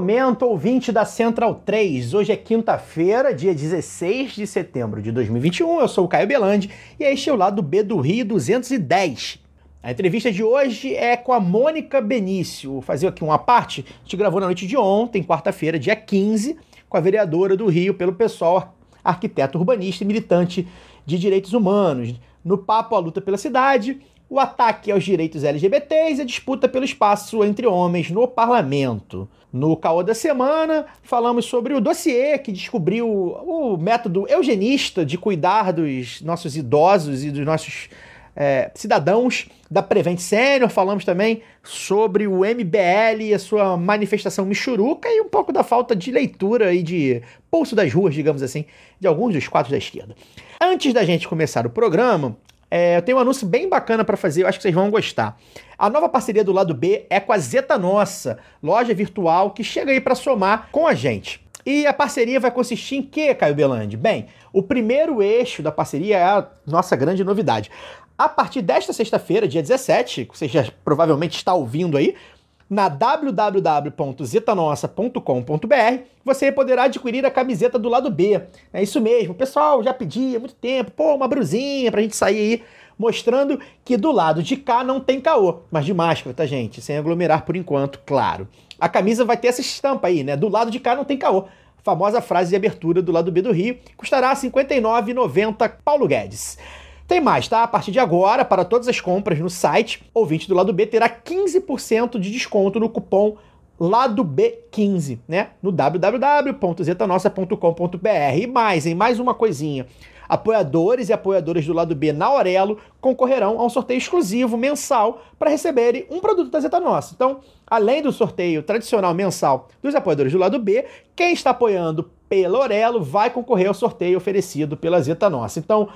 Momento, ouvinte da Central 3. Hoje é quinta-feira, dia 16 de setembro de 2021. Eu sou o Caio Belandi e este é o lado B do Rio 210. A entrevista de hoje é com a Mônica Benício. Vou fazer aqui uma parte. A gente gravou na noite de ontem, quarta-feira, dia 15, com a vereadora do Rio pelo pessoal, arquiteto urbanista e militante de direitos humanos. No papo, a luta pela cidade, o ataque aos direitos LGBTs e a disputa pelo espaço entre homens no parlamento. No caô da semana, falamos sobre o dossiê que descobriu o método eugenista de cuidar dos nossos idosos e dos nossos é, cidadãos da Prevent Senior. Falamos também sobre o MBL e a sua manifestação michuruca e um pouco da falta de leitura e de pulso das ruas, digamos assim, de alguns dos quadros da esquerda. Antes da gente começar o programa, é, eu tenho um anúncio bem bacana para fazer, eu acho que vocês vão gostar. A nova parceria do lado B é com a Zeta Nossa, loja virtual que chega aí para somar com a gente. E a parceria vai consistir em quê, Caio Belandi? Bem, o primeiro eixo da parceria é a nossa grande novidade. A partir desta sexta-feira, dia 17, que você já provavelmente está ouvindo aí, na www.zetanossa.com.br, você poderá adquirir a camiseta do lado B. É isso mesmo, o pessoal já pedia há muito tempo, pô, uma brusinha pra gente sair aí, mostrando que do lado de cá não tem caô, mas de máscara, tá, gente? Sem aglomerar por enquanto, claro. A camisa vai ter essa estampa aí, né? Do lado de cá não tem caô. Famosa frase de abertura do lado B do Rio, custará R$ 59,90 Paulo Guedes. Tem mais, tá? A partir de agora, para todas as compras no site, ouvinte do lado B terá 15% de desconto no cupom lado B15, né? No www.zetanossa.com.br. E mais, em mais uma coisinha. Apoiadores e apoiadoras do lado B na Aurelo concorrerão a um sorteio exclusivo mensal para receberem um produto da Zeta Nossa. Então, além do sorteio tradicional mensal dos apoiadores do lado B, quem está apoiando pela Aurelo vai concorrer ao sorteio oferecido pela Zeta Nossa. Então,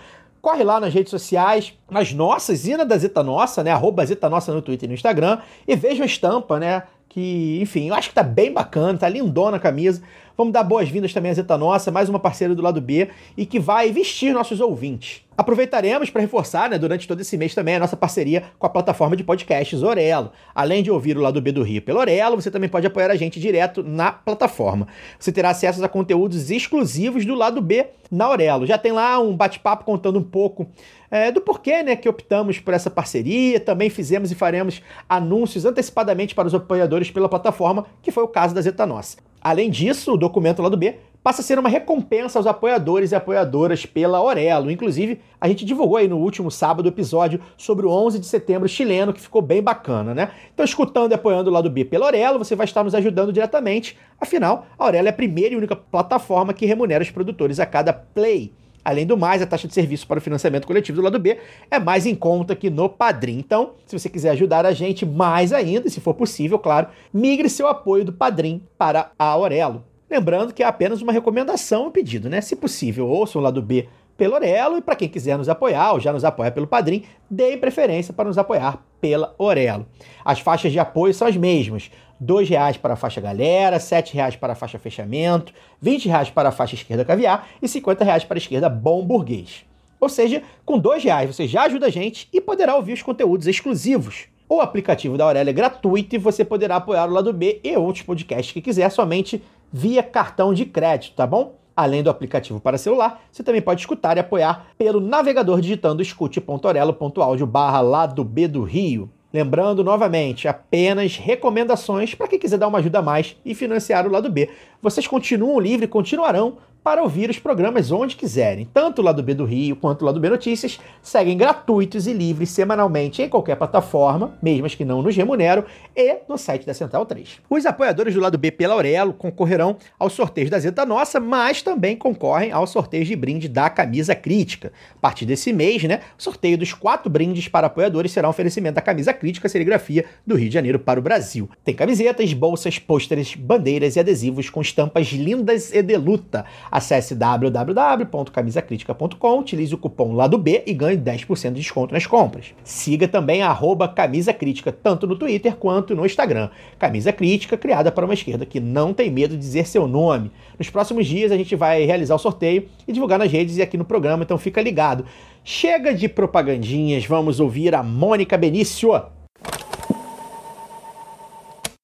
corre lá nas redes sociais, nas nossas e na da Zeta Nossa, né? Arroba Zeta Nossa no Twitter e no Instagram, e veja a estampa, né? Que, enfim, eu acho que tá bem bacana, tá lindona a camisa. Vamos dar boas-vindas também à Zeta Nossa, mais uma parceira do lado B e que vai vestir nossos ouvintes. Aproveitaremos para reforçar, né, durante todo esse mês também, a nossa parceria com a plataforma de podcasts Orelo. Além de ouvir o lado B do Rio pelo Orelo, você também pode apoiar a gente direto na plataforma. Você terá acesso a conteúdos exclusivos do lado B na Orelo. Já tem lá um bate-papo contando um pouco é, do porquê né, que optamos por essa parceria. Também fizemos e faremos anúncios antecipadamente para os apoiadores pela plataforma, que foi o caso da Zeta Nossa. Além disso, o documento lá do B passa a ser uma recompensa aos apoiadores e apoiadoras pela Orelo. Inclusive, a gente divulgou aí no último sábado o episódio sobre o 11 de setembro chileno, que ficou bem bacana, né? Então, escutando e apoiando o lado B pela Orelo, você vai estar nos ajudando diretamente. Afinal, a Orelo é a primeira e única plataforma que remunera os produtores a cada play. Além do mais, a taxa de serviço para o financiamento coletivo do lado B é mais em conta que no Padrim. Então, se você quiser ajudar a gente mais ainda, se for possível, claro, migre seu apoio do Padrim para a Aurelo. Lembrando que é apenas uma recomendação e pedido, né? Se possível, ouçam o lado B pelo Orelo e para quem quiser nos apoiar ou já nos apoia pelo Padrim, deem preferência para nos apoiar pela Orelo. As faixas de apoio são as mesmas. R$ reais para a faixa galera, R$ reais para a faixa fechamento, R$ reais para a faixa esquerda caviar e R$ reais para a esquerda bom burguês. Ou seja, com R$ reais você já ajuda a gente e poderá ouvir os conteúdos exclusivos. O aplicativo da Aurélia é gratuito e você poderá apoiar o lado B e outros podcasts que quiser somente via cartão de crédito, tá bom? Além do aplicativo para celular, você também pode escutar e apoiar pelo navegador digitando escute.orelo.audio barra lado B do Rio. Lembrando novamente, apenas recomendações para quem quiser dar uma ajuda a mais e financiar o lado B. Vocês continuam livre, continuarão para ouvir os programas onde quiserem. Tanto o Lado B do Rio quanto o Lado B Notícias seguem gratuitos e livres semanalmente em qualquer plataforma, mesmo as que não nos remuneram, e no site da Central 3. Os apoiadores do Lado B pela Aurelo concorrerão aos sorteios da Zeta Nossa, mas também concorrem aos sorteios de brinde da Camisa Crítica. A partir desse mês, né, o sorteio dos quatro brindes para apoiadores será um oferecimento da Camisa Crítica Serigrafia do Rio de Janeiro para o Brasil. Tem camisetas, bolsas, pôsteres, bandeiras e adesivos com estampas lindas e de luta. Acesse www.camisacritica.com, utilize o cupom lado B e ganhe 10% de desconto nas compras. Siga também a arroba Camisa Crítica, tanto no Twitter quanto no Instagram. Camisa Crítica, criada para uma esquerda que não tem medo de dizer seu nome. Nos próximos dias a gente vai realizar o sorteio e divulgar nas redes e aqui no programa, então fica ligado. Chega de propagandinhas, vamos ouvir a Mônica Benício.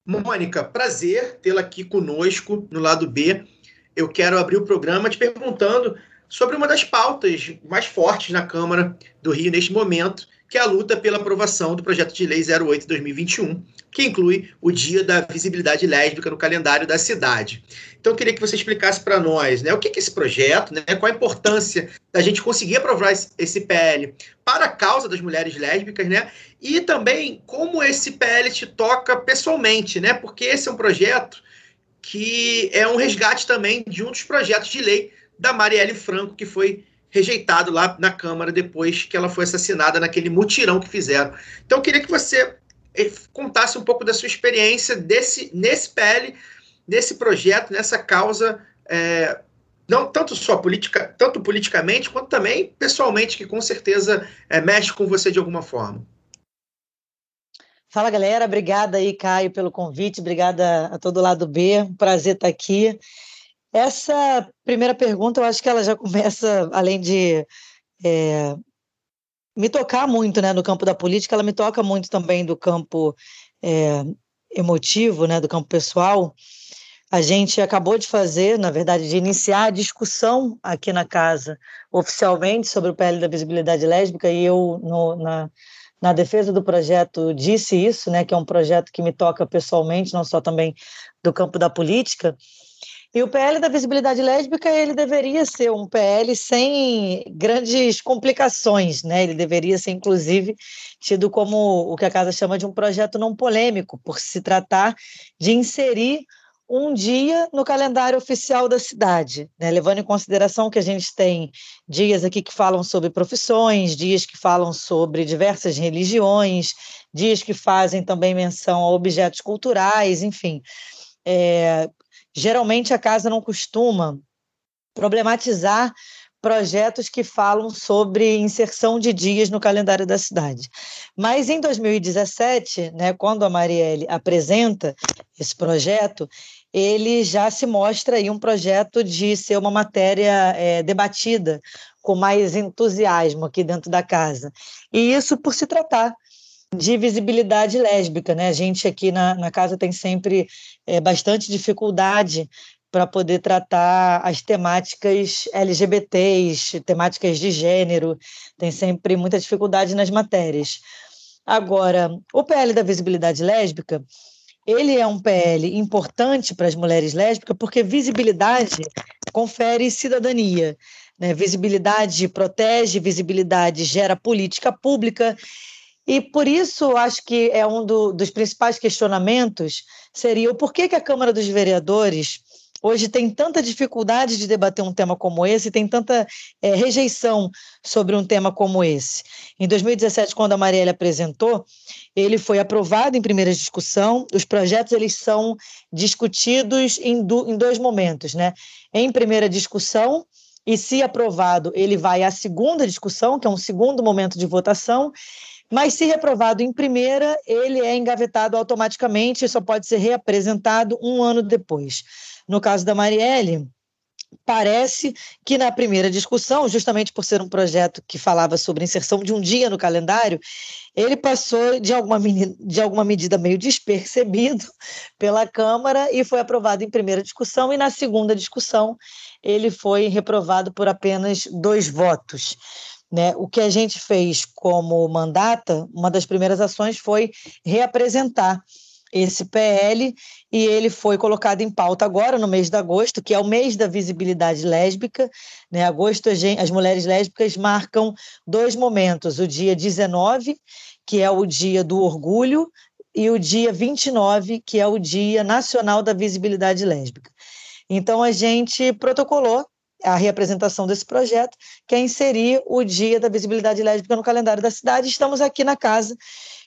Mônica, prazer tê-la aqui conosco no lado B eu quero abrir o programa te perguntando sobre uma das pautas mais fortes na Câmara do Rio neste momento, que é a luta pela aprovação do projeto de lei 08-2021, que inclui o Dia da Visibilidade Lésbica no calendário da cidade. Então, eu queria que você explicasse para nós né, o que é esse projeto, né, qual a importância da gente conseguir aprovar esse PL para a causa das mulheres lésbicas, né, e também como esse PL te toca pessoalmente, né, porque esse é um projeto que é um resgate também de um dos projetos de lei da Marielle Franco, que foi rejeitado lá na Câmara depois que ela foi assassinada naquele mutirão que fizeram. Então, eu queria que você eh, contasse um pouco da sua experiência desse, nesse PL, nesse projeto, nessa causa, é, não tanto só política, tanto politicamente, quanto também pessoalmente, que com certeza é, mexe com você de alguma forma. Fala, galera. Obrigada aí, Caio, pelo convite. Obrigada a todo lado B. Um prazer estar aqui. Essa primeira pergunta, eu acho que ela já começa, além de é, me tocar muito né, no campo da política, ela me toca muito também do campo é, emotivo, né, do campo pessoal. A gente acabou de fazer, na verdade, de iniciar a discussão aqui na casa, oficialmente, sobre o PL da visibilidade lésbica, e eu, no, na, na defesa do projeto disse isso, né, que é um projeto que me toca pessoalmente, não só também do campo da política. E o PL da visibilidade lésbica, ele deveria ser um PL sem grandes complicações, né? Ele deveria ser inclusive tido como o que a casa chama de um projeto não polêmico, por se tratar de inserir um dia no calendário oficial da cidade, né? levando em consideração que a gente tem dias aqui que falam sobre profissões, dias que falam sobre diversas religiões, dias que fazem também menção a objetos culturais, enfim. É, geralmente a casa não costuma problematizar projetos que falam sobre inserção de dias no calendário da cidade. Mas em 2017, né, quando a Marielle apresenta esse projeto, ele já se mostra aí um projeto de ser uma matéria é, debatida com mais entusiasmo aqui dentro da casa. E isso por se tratar de visibilidade lésbica, né? A gente aqui na, na casa tem sempre é, bastante dificuldade para poder tratar as temáticas LGBTs, temáticas de gênero, tem sempre muita dificuldade nas matérias. Agora, o PL da visibilidade lésbica, ele é um PL importante para as mulheres lésbicas porque visibilidade confere cidadania. Né? Visibilidade protege, visibilidade gera política pública. E por isso, acho que é um do, dos principais questionamentos seria o porquê que a Câmara dos Vereadores hoje tem tanta dificuldade de debater um tema como esse, tem tanta é, rejeição sobre um tema como esse. Em 2017, quando a Marielle apresentou, ele foi aprovado em primeira discussão. Os projetos eles são discutidos em, do, em dois momentos, né? Em primeira discussão e, se aprovado, ele vai à segunda discussão, que é um segundo momento de votação. Mas, se reprovado em primeira, ele é engavetado automaticamente e só pode ser reapresentado um ano depois. No caso da Marielle, parece que na primeira discussão, justamente por ser um projeto que falava sobre inserção de um dia no calendário, ele passou de alguma, de alguma medida meio despercebido pela Câmara e foi aprovado em primeira discussão, e na segunda discussão ele foi reprovado por apenas dois votos. Né? O que a gente fez como mandata, uma das primeiras ações foi reapresentar esse PL e ele foi colocado em pauta agora, no mês de agosto, que é o mês da visibilidade lésbica. Né? Agosto, as mulheres lésbicas marcam dois momentos: o dia 19, que é o dia do orgulho, e o dia 29, que é o Dia Nacional da Visibilidade Lésbica. Então, a gente protocolou a reapresentação desse projeto, que é inserir o Dia da Visibilidade Lésbica no calendário da cidade. Estamos aqui na casa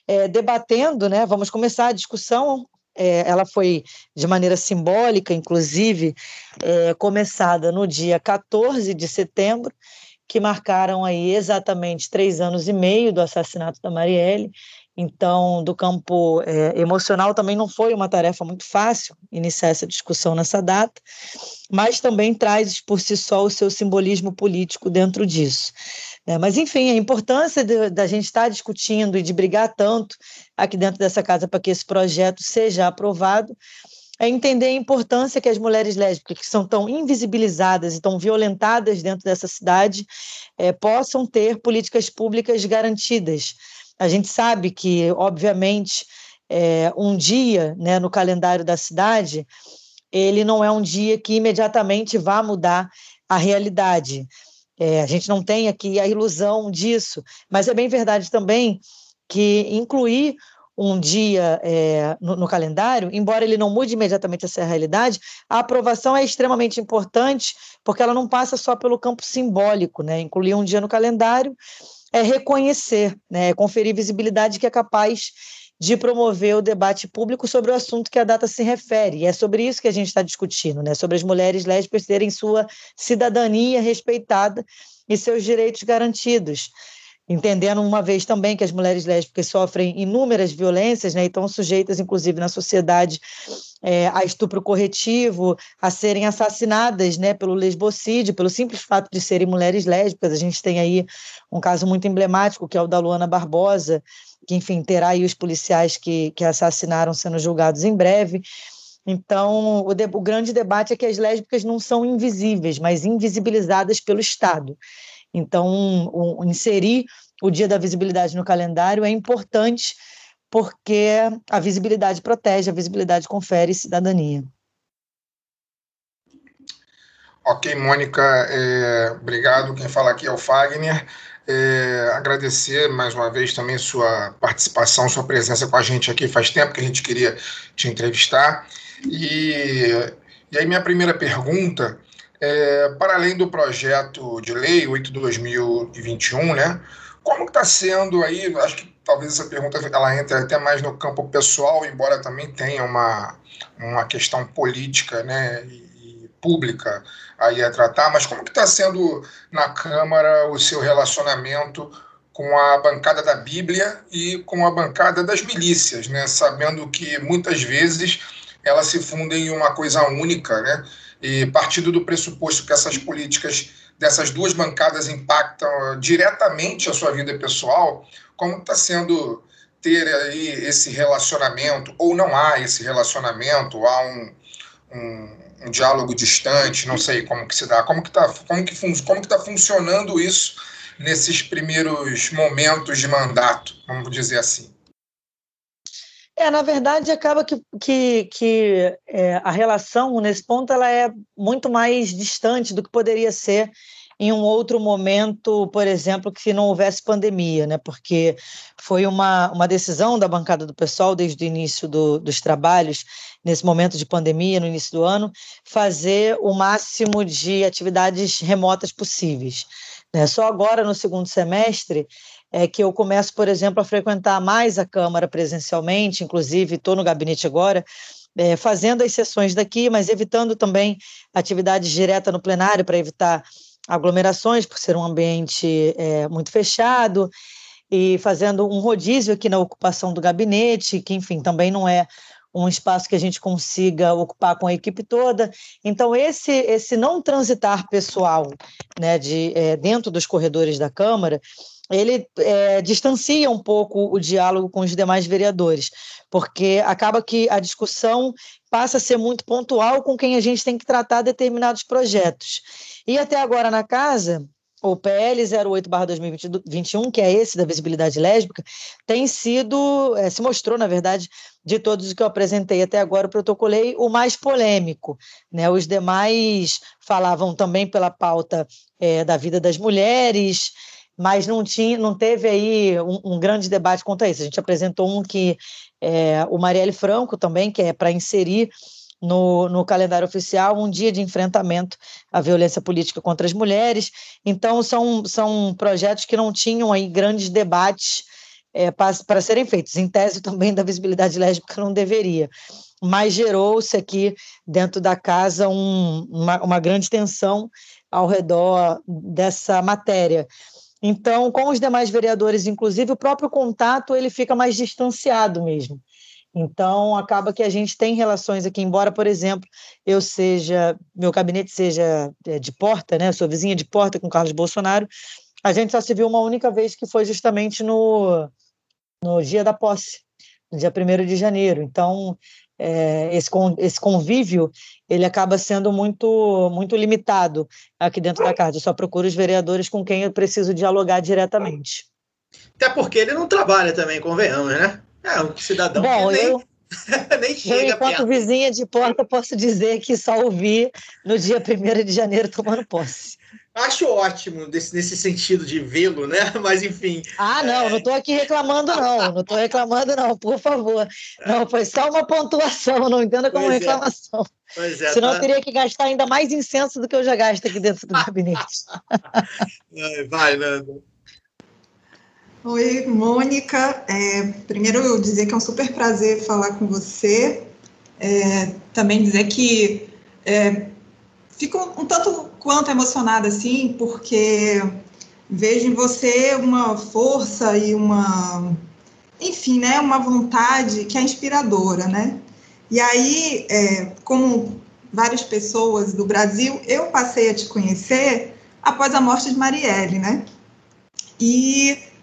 é, debatendo, né? Vamos começar a discussão. É, ela foi de maneira simbólica, inclusive, é, começada no dia 14 de setembro, que marcaram aí exatamente três anos e meio do assassinato da Marielle. Então, do campo é, emocional também não foi uma tarefa muito fácil iniciar essa discussão nessa data, mas também traz por si só o seu simbolismo político dentro disso. É, mas, enfim, a importância da gente estar discutindo e de brigar tanto aqui dentro dessa casa para que esse projeto seja aprovado é entender a importância que as mulheres lésbicas, que são tão invisibilizadas e tão violentadas dentro dessa cidade, é, possam ter políticas públicas garantidas. A gente sabe que, obviamente, é, um dia né, no calendário da cidade, ele não é um dia que imediatamente vá mudar a realidade. É, a gente não tem aqui a ilusão disso, mas é bem verdade também que incluir um dia é, no, no, calendário, embora ele não mude imediatamente essa realidade, a aprovação é extremamente importante, porque ela não passa só pelo campo simbólico, né? Incluir um dia no calendário é reconhecer, né? É conferir visibilidade que é capaz de promover o debate público sobre o assunto que a data se refere. E é sobre isso que a gente está discutindo, né? sobre as mulheres lésbicas terem sua cidadania respeitada e seus direitos garantidos. Entendendo uma vez também que as mulheres lésbicas sofrem inúmeras violências, né, e estão sujeitas, inclusive na sociedade, é, a estupro corretivo, a serem assassinadas né, pelo lesbocídio, pelo simples fato de serem mulheres lésbicas. A gente tem aí um caso muito emblemático, que é o da Luana Barbosa, que, enfim, terá aí os policiais que, que assassinaram sendo julgados em breve. Então, o, de, o grande debate é que as lésbicas não são invisíveis, mas invisibilizadas pelo Estado. Então, um, um, inserir o Dia da Visibilidade no calendário é importante porque a visibilidade protege, a visibilidade confere cidadania. Ok, Mônica, é, obrigado. Quem fala aqui é o Fagner. É, agradecer mais uma vez também sua participação, sua presença com a gente aqui. Faz tempo que a gente queria te entrevistar. E, e aí, minha primeira pergunta, é, para além do projeto de lei 8-2021, né? Como está sendo aí? Acho que talvez essa pergunta ela entre até mais no campo pessoal, embora também tenha uma, uma questão política, né? E, pública aí a tratar, mas como que está sendo na Câmara o seu relacionamento com a bancada da Bíblia e com a bancada das milícias, né? Sabendo que muitas vezes elas se fundem em uma coisa única, né? E partindo do pressuposto que essas políticas dessas duas bancadas impactam diretamente a sua vida pessoal, como está sendo ter aí esse relacionamento, ou não há esse relacionamento, há um, um um diálogo distante, não sei como que se dá, como que está como que como que tá funcionando isso nesses primeiros momentos de mandato, vamos dizer assim. É, na verdade, acaba que, que, que é, a relação, nesse ponto, ela é muito mais distante do que poderia ser em um outro momento, por exemplo, que não houvesse pandemia, né? porque foi uma, uma decisão da bancada do pessoal desde o início do, dos trabalhos, nesse momento de pandemia, no início do ano, fazer o máximo de atividades remotas possíveis. Né? Só agora, no segundo semestre, é que eu começo, por exemplo, a frequentar mais a Câmara presencialmente, inclusive estou no gabinete agora, é, fazendo as sessões daqui, mas evitando também atividades diretas no plenário para evitar aglomerações, por ser um ambiente é, muito fechado, e fazendo um rodízio aqui na ocupação do gabinete, que, enfim, também não é um espaço que a gente consiga ocupar com a equipe toda. Então, esse, esse não transitar pessoal né, de, é, dentro dos corredores da Câmara, ele é, distancia um pouco o diálogo com os demais vereadores, porque acaba que a discussão passa a ser muito pontual com quem a gente tem que tratar determinados projetos. E até agora na casa, o PL 08/2021, que é esse da visibilidade lésbica, tem sido, é, se mostrou, na verdade, de todos os que eu apresentei até agora, protocolei, o mais polêmico. Né? Os demais falavam também pela pauta é, da vida das mulheres, mas não, tinha, não teve aí um, um grande debate quanto a isso. A gente apresentou um que é, o Marielle Franco também, que é para inserir no, no calendário oficial um dia de enfrentamento à violência política contra as mulheres. Então, são, são projetos que não tinham aí grandes debates é, para serem feitos. Em tese, também da visibilidade lésbica não deveria. Mas gerou-se aqui dentro da casa um, uma, uma grande tensão ao redor dessa matéria. Então, com os demais vereadores, inclusive, o próprio contato ele fica mais distanciado mesmo. Então, acaba que a gente tem relações aqui, embora, por exemplo, eu seja, meu gabinete seja é, de porta, né? Eu sou vizinha de porta com Carlos Bolsonaro, a gente só se viu uma única vez que foi justamente no, no dia da posse, no dia 1 de janeiro. Então, é, esse, esse convívio ele acaba sendo muito muito limitado aqui dentro da casa. Eu só procuro os vereadores com quem eu preciso dialogar diretamente. Até porque ele não trabalha também, convenhamos, né? É, um cidadão Bom, que nem, eu, nem chega eu, enquanto vizinha de porta, posso dizer que só ouvi no dia 1 de janeiro tomando posse. Acho ótimo desse, nesse sentido de vê-lo, né? Mas enfim. Ah, não, não estou aqui reclamando, não. Não estou reclamando, não, por favor. Não, foi só uma pontuação, não entenda como Pois é. reclamação. Pois é, Senão tá- eu teria que gastar ainda mais incenso do que eu já gasto aqui dentro do gabinete. Ai, Vai, Nando. Oi, Mônica. É, primeiro, eu dizer que é um super prazer falar com você. É, também dizer que é, fico um, tanto quanto emocionada, assim, porque vejo em você uma força e uma, enfim, né, uma vontade que é inspiradora, né? E aí, é, como várias pessoas do Brasil, eu passei a te conhecer após a morte de Marielle, né? E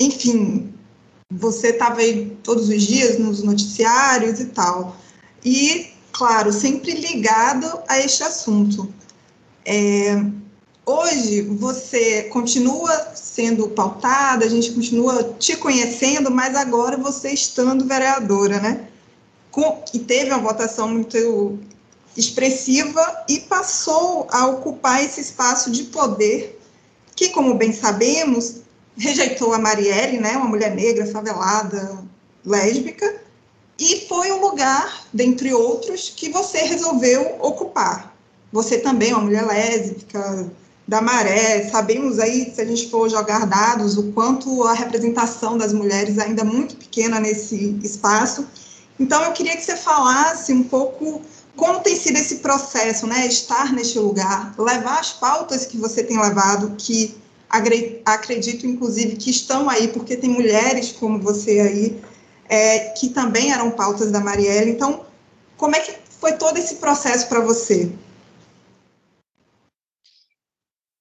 enfim, você estava aí todos os dias nos noticiários e tal. E, claro, sempre ligado a este assunto. É, hoje você continua sendo pautada, a gente continua te conhecendo, mas agora você estando vereadora, né? Com, e teve uma votação muito expressiva e passou a ocupar esse espaço de poder que, como bem sabemos, rejeitou a Marielle, né, uma mulher negra, favelada, lésbica, e foi um lugar, dentre outros, que você resolveu ocupar. Você também é uma mulher lésbica, da maré, sabemos aí, se a gente for jogar dados, o quanto a representação das mulheres ainda é muito pequena nesse espaço. Então, eu queria que você falasse um pouco como tem sido esse processo, né, estar neste lugar, levar as pautas que você tem levado, que acredito, inclusive, que estão aí, porque tem mulheres como você aí, é, que também eram pautas da Marielle. Então, como é que foi todo esse processo para você?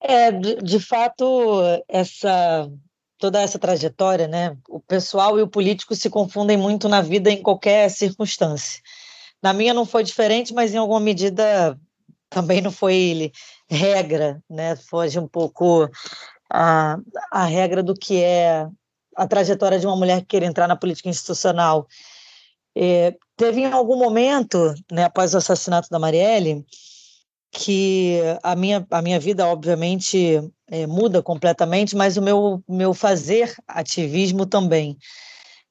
É, de, de fato, essa toda essa trajetória, né? O pessoal e o político se confundem muito na vida em qualquer circunstância. Na minha não foi diferente, mas em alguma medida também não foi regra, né? Foge um pouco a, a regra do que é a trajetória de uma mulher que quer entrar na política institucional. É, teve em algum momento, né, após o assassinato da Marielle, que a minha, a minha vida, obviamente, é, muda completamente, mas o meu, meu fazer ativismo também.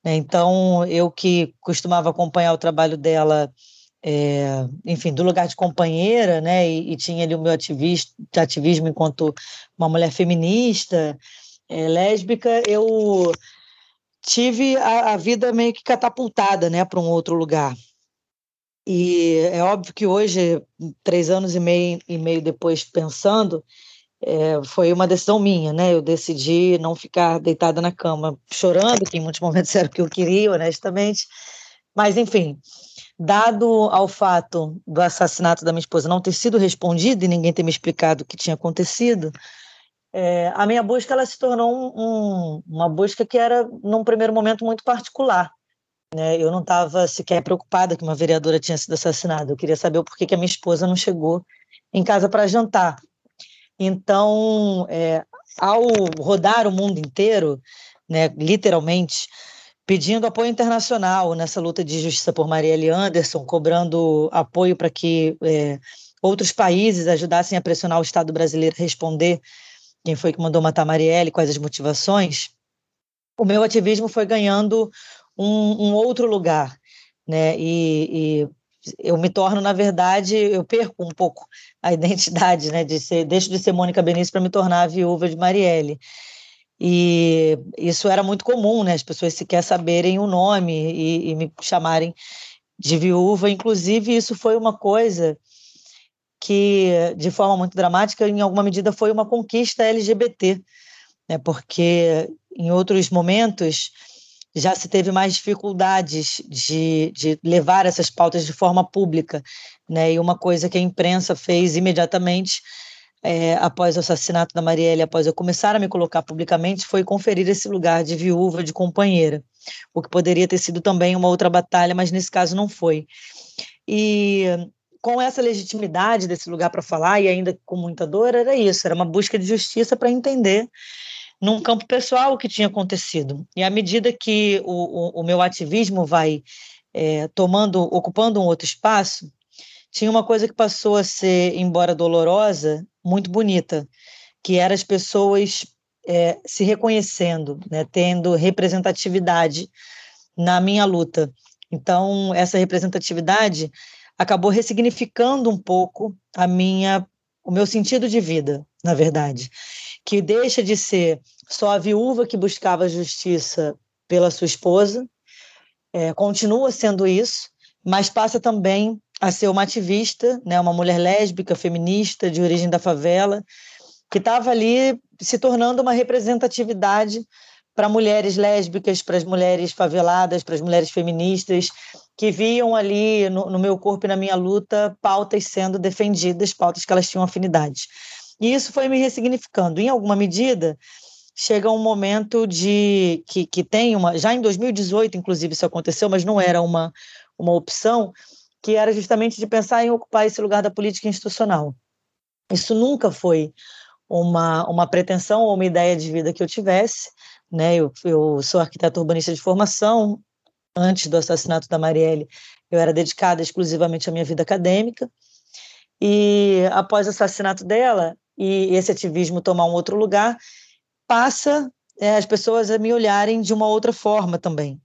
né? Então, eu que costumava acompanhar o trabalho dela, é, enfim, do lugar de companheira, né, e, e tinha ali o meu ativismo, ativismo enquanto uma mulher feminista, é, lésbica, eu tive a, a vida meio que catapultada, né, para um outro lugar. E é óbvio que hoje, três anos e meio, e meio depois, pensando, é, foi uma decisão minha, né? Eu decidi não ficar deitada na cama chorando, que em muitos momentos era o que eu queria, honestamente. Mas, enfim, dado ao fato do assassinato da minha esposa não ter sido respondido e ninguém ter me explicado o que tinha acontecido, é, a minha busca ela se tornou um, um, uma busca que era, num primeiro momento, muito particular. Né? Eu não estava sequer preocupada que uma vereadora tinha sido assassinada. Eu queria saber o porquê que a minha esposa não chegou em casa para jantar. Então, é, ao rodar o mundo inteiro, né, literalmente, pedindo apoio internacional nessa luta de justiça por Marielle Anderson, cobrando apoio para que é, outros países ajudassem a pressionar o Estado brasileiro a responder quem foi que mandou matar Marielle, quais as motivações, o meu ativismo foi ganhando um, um outro lugar, né? E, e, eu me torno, na verdade, eu perco um pouco a identidade, né? De ser, deixo de ser Mônica Benício para me tornar a viúva de Marielle. E isso era muito comum, né? As pessoas sequer saberem o nome e, e me chamarem de viúva. Inclusive, isso foi uma coisa que, de forma muito dramática, em alguma medida foi uma conquista LGBT, né? porque em outros momentos já se teve mais dificuldades de, de levar essas pautas de forma pública. Né? E uma coisa que a imprensa fez imediatamente é, após o assassinato da Marielle, após eu começar a me colocar publicamente, foi conferir esse lugar de viúva, de companheira, o que poderia ter sido também uma outra batalha, mas nesse caso não foi. E com essa legitimidade desse lugar para falar, e ainda com muita dor, era isso, era uma busca de justiça para entender num campo pessoal o que tinha acontecido. E à medida que o, o, o meu ativismo vai é, tomando, ocupando um outro espaço, tinha uma coisa que passou a ser, embora dolorosa, muito bonita, que era as pessoas é, se reconhecendo, né, tendo representatividade na minha luta. Então, essa representatividade acabou ressignificando um pouco a minha o meu sentido de vida, na verdade, que deixa de ser só a viúva que buscava justiça pela sua esposa, é, continua sendo isso, mas passa também a ser uma ativista, né, uma mulher lésbica, feminista, de origem da favela, que estava ali se tornando uma representatividade para mulheres lésbicas, para as mulheres faveladas, para as mulheres feministas, que viam ali no, no, meu corpo e na minha luta pautas sendo defendidas, pautas que elas tinham afinidade. E isso foi me ressignificando. Em alguma medida, chega um momento de que, que tem uma. Já em 2018, inclusive, isso aconteceu, mas não era uma, uma opção, que era justamente de pensar em ocupar esse lugar da política institucional. Isso nunca foi uma, uma pretensão ou uma ideia de vida que eu tivesse. Né? Eu, eu sou arquiteto urbanista de formação, antes do assassinato da Marielle, eu era dedicada exclusivamente à minha vida acadêmica. E após o assassinato dela e esse ativismo tomar um outro lugar, passa é, as pessoas a me olharem de uma outra forma também.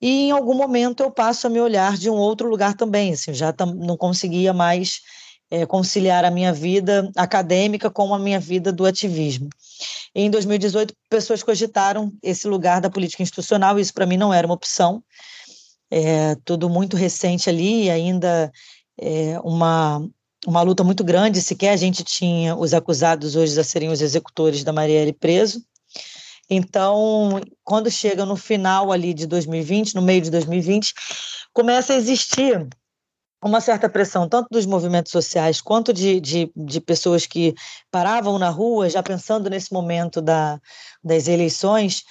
E em algum momento eu passo a me olhar de um outro lugar também, assim, já não conseguia mais é, conciliar a minha vida acadêmica com a minha vida do ativismo. Em 2018, pessoas cogitaram esse lugar da política institucional, isso para mim não era uma opção, é, tudo muito recente ali, ainda é, uma, uma luta muito grande, sequer a gente tinha os acusados hoje a serem os executores da Marielle preso. Então, quando chega no final ali de 2020, no meio de 2020, começa a existir uma certa pressão, tanto dos movimentos sociais quanto de, de, de, pessoas que paravam na rua, já pensando nesse momento da, das eleições,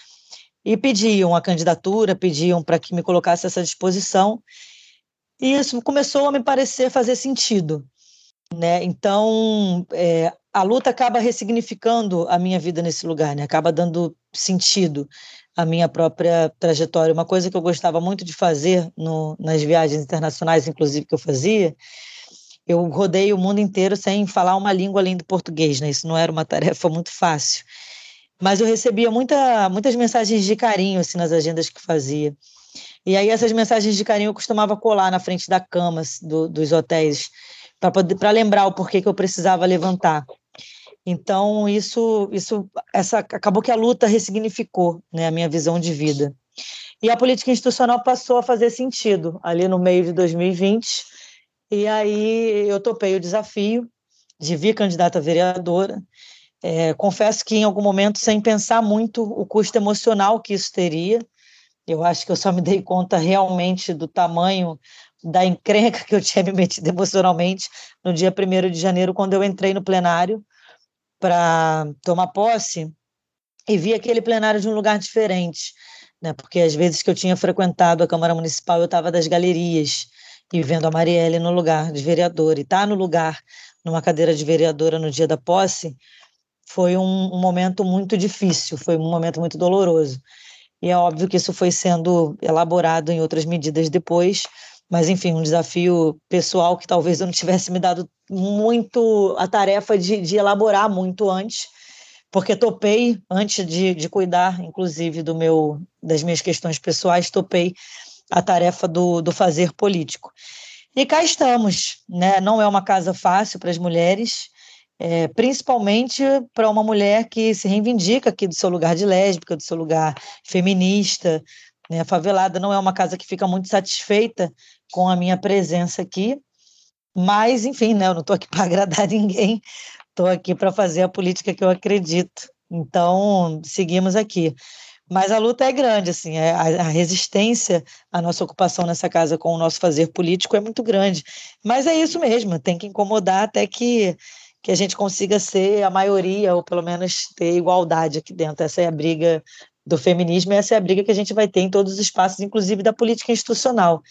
e pediam a candidatura, pediam para que me colocasse essa disposição. E isso começou a me parecer fazer sentido. Né? Então, é, a luta acaba ressignificando a minha vida nesse lugar, né? acaba dando sentido à minha própria trajetória. Uma coisa que eu gostava muito de fazer no, nas viagens internacionais, inclusive, que eu fazia, eu rodei o mundo inteiro sem falar uma língua além do português, né? Isso não era uma tarefa muito fácil mas eu recebia muita, muitas mensagens de carinho assim nas agendas que fazia. E aí essas mensagens de carinho eu costumava colar na frente da cama do, dos hotéis para lembrar o porquê que eu precisava levantar. Então isso isso essa acabou que a luta ressignificou, né, a minha visão de vida. E a política institucional passou a fazer sentido ali no meio de 2020. E aí eu topei o desafio de vir candidata a vereadora é, confesso que em algum momento, sem pensar muito o custo emocional que isso teria, eu acho que eu só me dei conta realmente do tamanho da encrenca que eu tinha me metido emocionalmente no dia 1 de janeiro, quando eu entrei no plenário para tomar posse e vi aquele plenário de um lugar diferente, né? porque às vezes que eu tinha frequentado a Câmara Municipal, eu estava das galerias e vendo a Marielle no lugar de vereadora, e tá no lugar, numa cadeira de vereadora no dia da posse, foi um, um momento muito difícil, foi um momento muito doloroso. E é óbvio que isso foi sendo elaborado em outras medidas depois, mas enfim, um desafio pessoal que talvez eu não tivesse me dado muito a tarefa de, de elaborar muito antes, porque topei, antes de, de cuidar, inclusive, do meu das minhas questões pessoais, topei a tarefa do, do fazer político. E cá estamos, né? Não é uma casa fácil para as mulheres, é, principalmente para uma mulher que se reivindica aqui do seu lugar de lésbica, do seu lugar feminista. Né? A favelada não é uma casa que fica muito satisfeita com a minha presença aqui, mas, enfim, né? eu não estou aqui para agradar ninguém, estou aqui para fazer a política que eu acredito. Então, seguimos aqui. Mas a luta é grande, assim, é, a, resistência à nossa ocupação nessa casa com o nosso fazer político é muito grande. Mas é isso mesmo, tem que incomodar até que, que a gente consiga ser a maioria, ou pelo menos ter igualdade aqui dentro. Essa é a briga do feminismo, e essa é a briga que a gente vai ter em todos os espaços, inclusive da política institucional.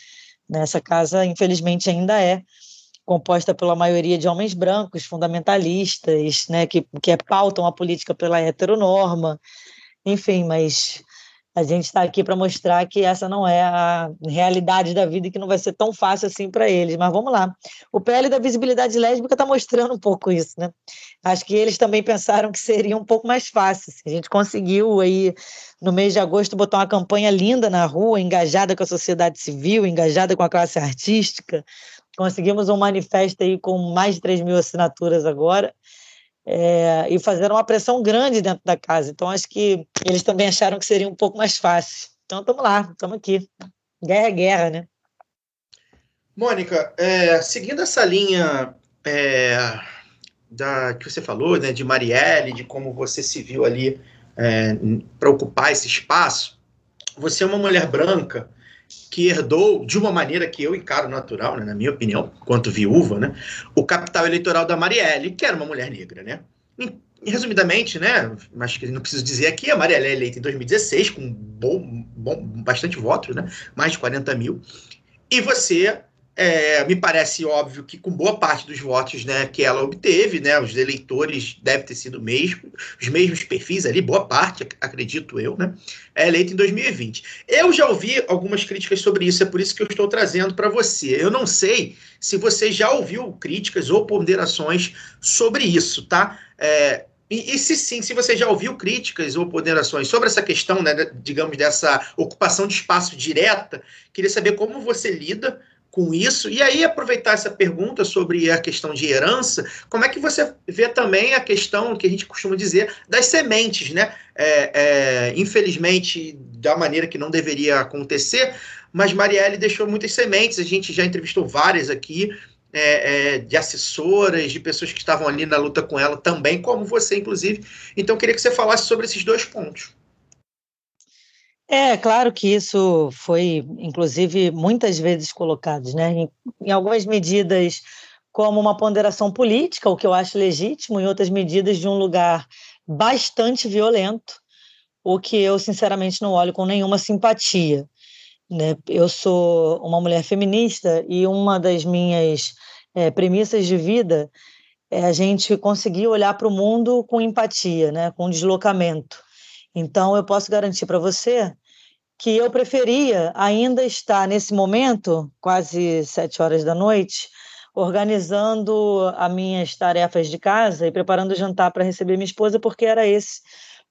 Nessa casa, infelizmente, ainda é composta pela maioria de homens brancos, fundamentalistas, né, que, que pautam a política pela heteronorma, enfim, mas a gente está aqui para mostrar que essa não é a realidade da vida e que não vai ser tão fácil assim para eles. Mas vamos lá. O PL da visibilidade lésbica está mostrando um pouco isso, né? Acho que eles também pensaram que seria um pouco mais fácil. A gente conseguiu aí, no mês de agosto, botar uma campanha linda na rua, engajada com a sociedade civil, engajada com a classe artística. Conseguimos um manifesto aí com mais de 3 mil assinaturas agora é, e fazeram uma pressão grande dentro da casa. Então, acho que eles também acharam que seria um pouco mais fácil. Então, estamos lá, estamos aqui. Guerra é guerra, né? Mônica, é, seguindo essa linha é, da, que você falou, né, de Marielle, de como você se viu ali é, para ocupar esse espaço, você é uma mulher branca que herdou, de uma maneira que eu encaro natural, né, na minha opinião, quanto viúva, né, o capital eleitoral da Marielle, que era uma mulher negra. Né? Resumidamente, né, mas que não preciso dizer aqui, a Marielle é eleita em 2016 com bom, bom, bastante votos, né, mais de 40 mil, e você é, me parece óbvio que com boa parte dos votos né, que ela obteve, né, os eleitores devem ter sido mesmo, os mesmos perfis ali, boa parte, acredito eu, né, é eleita em 2020. Eu já ouvi algumas críticas sobre isso, é por isso que eu estou trazendo para você. Eu não sei se você já ouviu críticas ou ponderações sobre isso, tá? É, e, e, se sim, se você já ouviu críticas ou ponderações sobre essa questão, né, digamos, dessa ocupação de espaço direta, queria saber como você lida com isso. E aí, aproveitar essa pergunta sobre a questão de herança, como é que você vê também a questão que a gente costuma dizer das sementes, né? É, é, infelizmente, da maneira que não deveria acontecer, mas Marielle deixou muitas sementes, a gente já entrevistou várias aqui. É, é, de assessoras, de pessoas que estavam ali na luta com ela também, como você, inclusive. Então, queria que você falasse sobre esses dois pontos. É, claro que isso foi, inclusive, muitas vezes colocado, né? Em, em, algumas medidas como uma ponderação política, o que eu acho legítimo, em outras medidas de um lugar bastante violento, o que eu, sinceramente, não olho com nenhuma simpatia. Né? Eu sou uma mulher feminista e uma das minhas é, premissas de vida é a gente conseguir olhar para o mundo com empatia, né? com deslocamento. Então, eu posso garantir para você que eu preferia ainda estar nesse momento, quase sete horas da noite, organizando as minhas tarefas de casa e preparando o jantar para receber minha esposa, porque era esse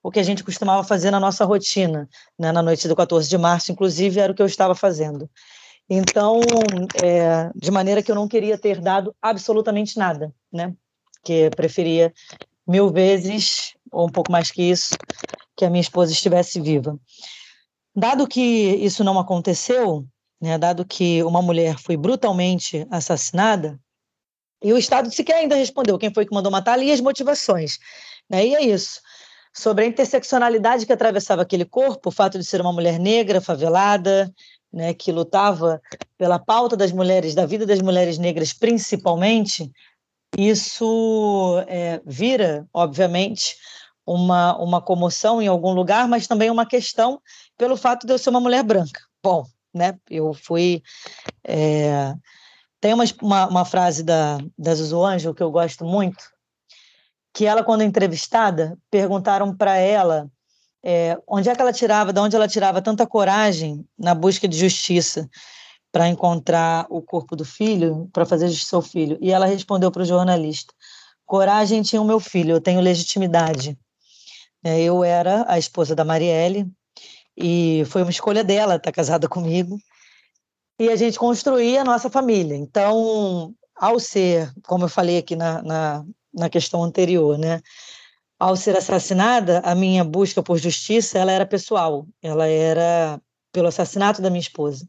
o que a gente costumava fazer na nossa rotina, né? na noite do 14 de março, inclusive, era o que eu estava fazendo. Então, é, de maneira que eu não queria ter dado absolutamente nada, né? Que preferia mil vezes, ou um pouco mais que isso, que a minha esposa estivesse viva. Dado que isso não aconteceu, né, dado que uma mulher foi brutalmente assassinada, e o Estado sequer ainda respondeu quem foi que mandou matar e as motivações. Né? E é isso. Sobre a interseccionalidade que atravessava aquele corpo, o fato de ser uma mulher negra, favelada, né, que lutava pela pauta das mulheres, da vida das mulheres negras principalmente, isso é, vira, obviamente, uma, uma comoção em algum lugar, mas também uma questão pelo fato de eu ser uma mulher branca. Bom, né? Eu fui. É... Tem uma, uma, uma, frase da, da Zuzu que eu gosto muito, que ela, quando entrevistada, perguntaram para ela é, onde é que ela tirava, de onde ela tirava tanta coragem na busca de justiça para encontrar o corpo do filho, para fazer justiça ao filho. E ela respondeu para o jornalista: coragem tinha o meu filho, eu tenho legitimidade. É, eu era a esposa da Marielle e foi uma escolha dela estar casada comigo e a gente construía a nossa família. Então, ao ser, como eu falei aqui na, na, na questão anterior, né? Ao ser assassinada, a minha busca por justiça ela era pessoal, ela era pelo assassinato da minha esposa.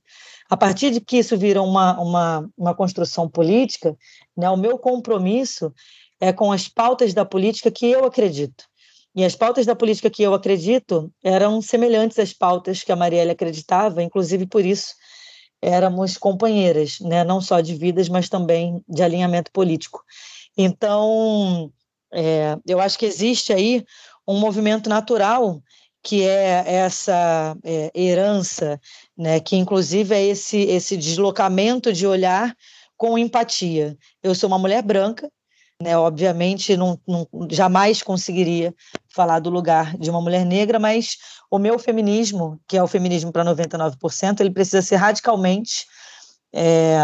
A partir de que isso vira uma, uma, uma construção política, né, o meu compromisso é com as pautas da política que eu acredito. E as pautas da política que eu acredito eram semelhantes às pautas que a Marielle acreditava, inclusive por isso éramos companheiras, né? não só de vidas, mas também de alinhamento político. Então, é, eu acho que existe aí um movimento natural que é essa é, herança, né, que inclusive é esse, esse deslocamento de olhar com empatia. Eu sou uma mulher branca, né, obviamente não, não, jamais conseguiria falar do lugar de uma mulher negra, mas o meu feminismo, que é o feminismo para 99%, ele precisa ser radicalmente é,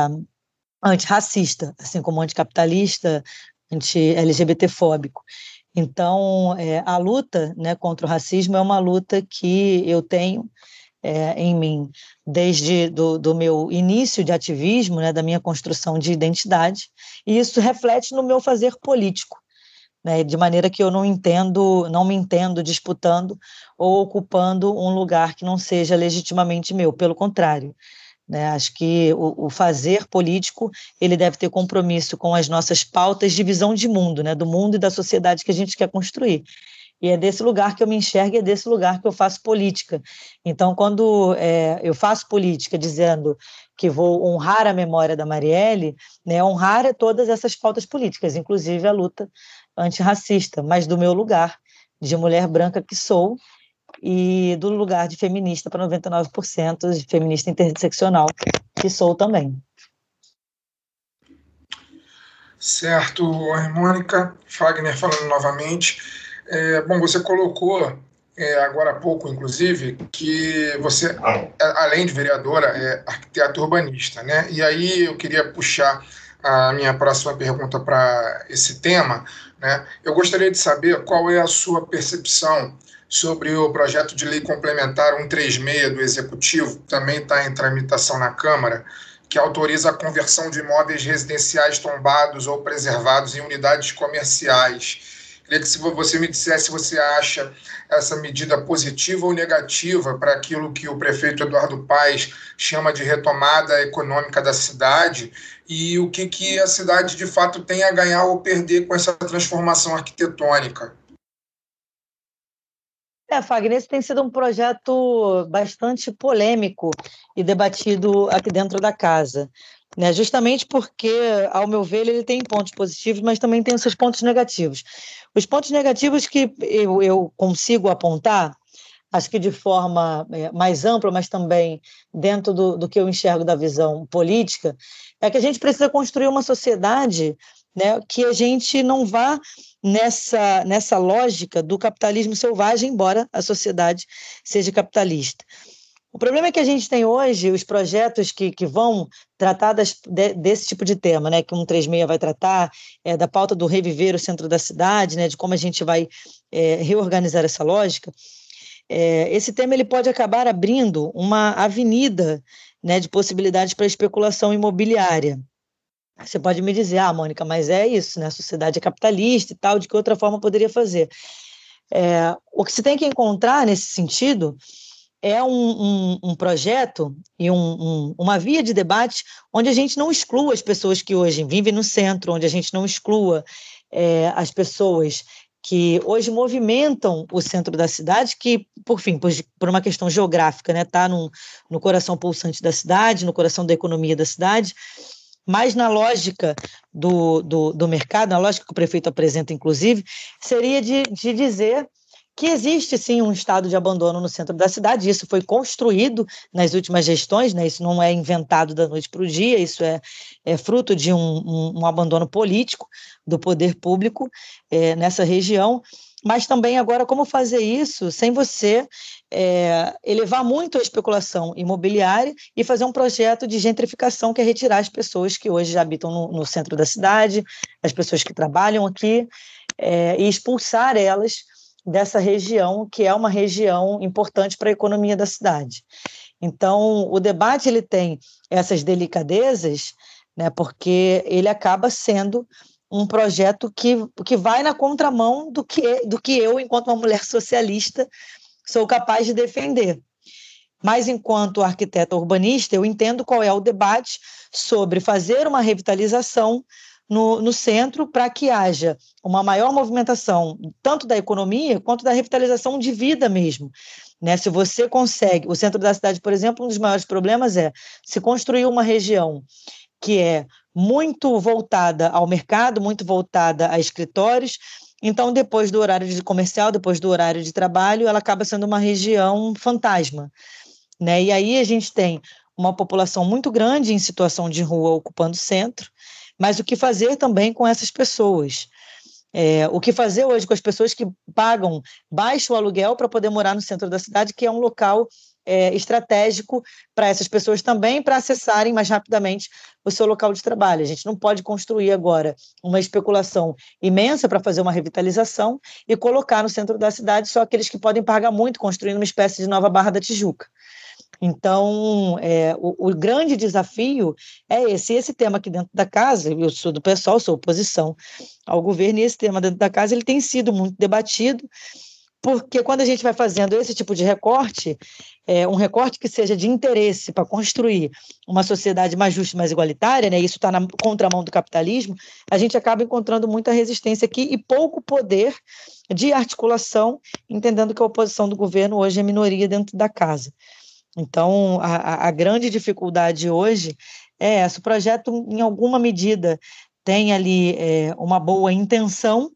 antirracista, assim como anticapitalista, anti-LGBTfóbico. Então, é, a luta né, contra o racismo é uma luta que eu tenho é, em mim desde do, do, meu início de ativismo, né, da minha construção de identidade, e isso reflete no meu fazer político, né, de maneira que eu não entendo, não me entendo disputando ou ocupando um lugar que não seja legitimamente meu, pelo contrário. Né, acho que o, o, fazer político ele deve ter compromisso com as nossas pautas de visão de mundo, né, do mundo e da sociedade que a gente quer construir. E é desse lugar que eu me enxergo, e é desse lugar que eu faço política. Então, quando é, eu faço política dizendo que vou honrar a memória da Marielle, né, honrar é todas essas pautas políticas, inclusive a luta antirracista, mas do meu lugar de mulher branca que sou e do lugar de feminista para 99%, de feminista interseccional, que sou também. Certo, Mônica. Fagner falando novamente. É, bom, você colocou é, agora há pouco, inclusive, que você, além de vereadora, é arquiteto urbanista, né? E aí eu queria puxar a minha próxima pergunta para esse tema, né? Eu gostaria de saber qual é a sua percepção sobre o projeto de lei complementar 136 do Executivo, também está em tramitação na Câmara, que autoriza a conversão de imóveis residenciais tombados ou preservados em unidades comerciais. Queria que se você me dissesse se você acha essa medida positiva ou negativa para aquilo que o prefeito Eduardo Paes chama de retomada econômica da cidade e o que, que a cidade de fato tem a ganhar ou perder com essa transformação arquitetônica. É, Fagner, esse tem sido um projeto bastante polêmico e debatido aqui dentro da casa. Né? Justamente porque, ao meu ver, ele tem pontos positivos, mas também tem os seus pontos negativos. Os pontos negativos que eu, eu consigo apontar, acho que de forma é, mais ampla, mas também dentro do, do que eu enxergo da visão política, é que a gente precisa construir uma sociedade né, que a gente não vá nessa, nessa lógica do capitalismo selvagem, embora a sociedade seja capitalista. O problema é que a gente tem hoje os projetos que, que vão tratar das, de, desse tipo de tema, né, que o 136 vai tratar, é, da pauta do reviver o centro da cidade, né, de como a gente vai é, reorganizar essa lógica. É, esse tema ele pode acabar abrindo uma avenida né, de possibilidades para especulação imobiliária. Você pode me dizer, ah, Mônica, mas é isso, né? A sociedade é capitalista e tal, de que outra forma poderia fazer? É, o que se tem que encontrar nesse sentido é um, um, um projeto e um, uma via de debate onde a gente não exclua as pessoas que hoje vivem no centro, onde a gente não exclua é, as pessoas que hoje movimentam o centro da cidade, que, por fim, por, por uma questão geográfica, está né, tá no, no coração pulsante da cidade, no coração da economia da cidade, mas na lógica do, do, do mercado, na lógica que o prefeito apresenta, inclusive, seria de, de dizer que existe sim um estado de abandono no centro da cidade. Isso foi construído nas últimas gestões, né? Isso não é inventado da noite para o dia. Isso é, é fruto de um, um, um, abandono político do poder público é, nessa região. Mas também agora como fazer isso sem você é, elevar muito a especulação imobiliária e fazer um projeto de gentrificação que é retirar as pessoas que hoje habitam no, no centro da cidade, as pessoas que trabalham aqui, é, e expulsar elas dessa região, que é uma região importante para a economia da cidade. Então, o debate ele tem essas delicadezas, né, porque ele acaba sendo um projeto que, que vai na contramão do que, do que eu, enquanto uma mulher socialista, sou capaz de defender. Mas, enquanto arquiteta urbanista, eu entendo qual é o debate sobre fazer uma revitalização no, no centro para que haja uma maior movimentação, tanto da economia quanto da revitalização de vida mesmo. Né? Se você consegue, o centro da cidade, por exemplo, um dos maiores problemas é se construir uma região que é muito voltada ao mercado, muito voltada a escritórios, então, depois do horário de comercial, depois do horário de trabalho, ela acaba sendo uma região fantasma. Né? E aí a gente tem uma população muito grande em situação de rua ocupando o centro, mas o que fazer também com essas pessoas? É, o que fazer hoje com as pessoas que pagam baixo aluguel para poder morar no centro da cidade, que é um local é, estratégico para essas pessoas também, para acessarem mais rapidamente o seu local de trabalho. A gente não pode construir agora uma especulação imensa para fazer uma revitalização e colocar no centro da cidade só aqueles que podem pagar muito, construindo uma espécie de nova Barra da Tijuca. Então, é, o, o, grande desafio é esse. Esse tema aqui dentro da casa, eu sou do pessoal, sou oposição ao governo, e esse tema dentro da casa ele tem sido muito debatido porque quando a gente vai fazendo esse tipo de recorte, é, um recorte que seja de interesse para construir uma sociedade mais justa e mais igualitária, né, isso está na contramão do capitalismo, a gente acaba encontrando muita resistência aqui e pouco poder de articulação, entendendo que a oposição do governo hoje é minoria dentro da casa. Então, a, a grande dificuldade hoje é essa. O projeto, em alguma medida, tem ali é, uma boa intenção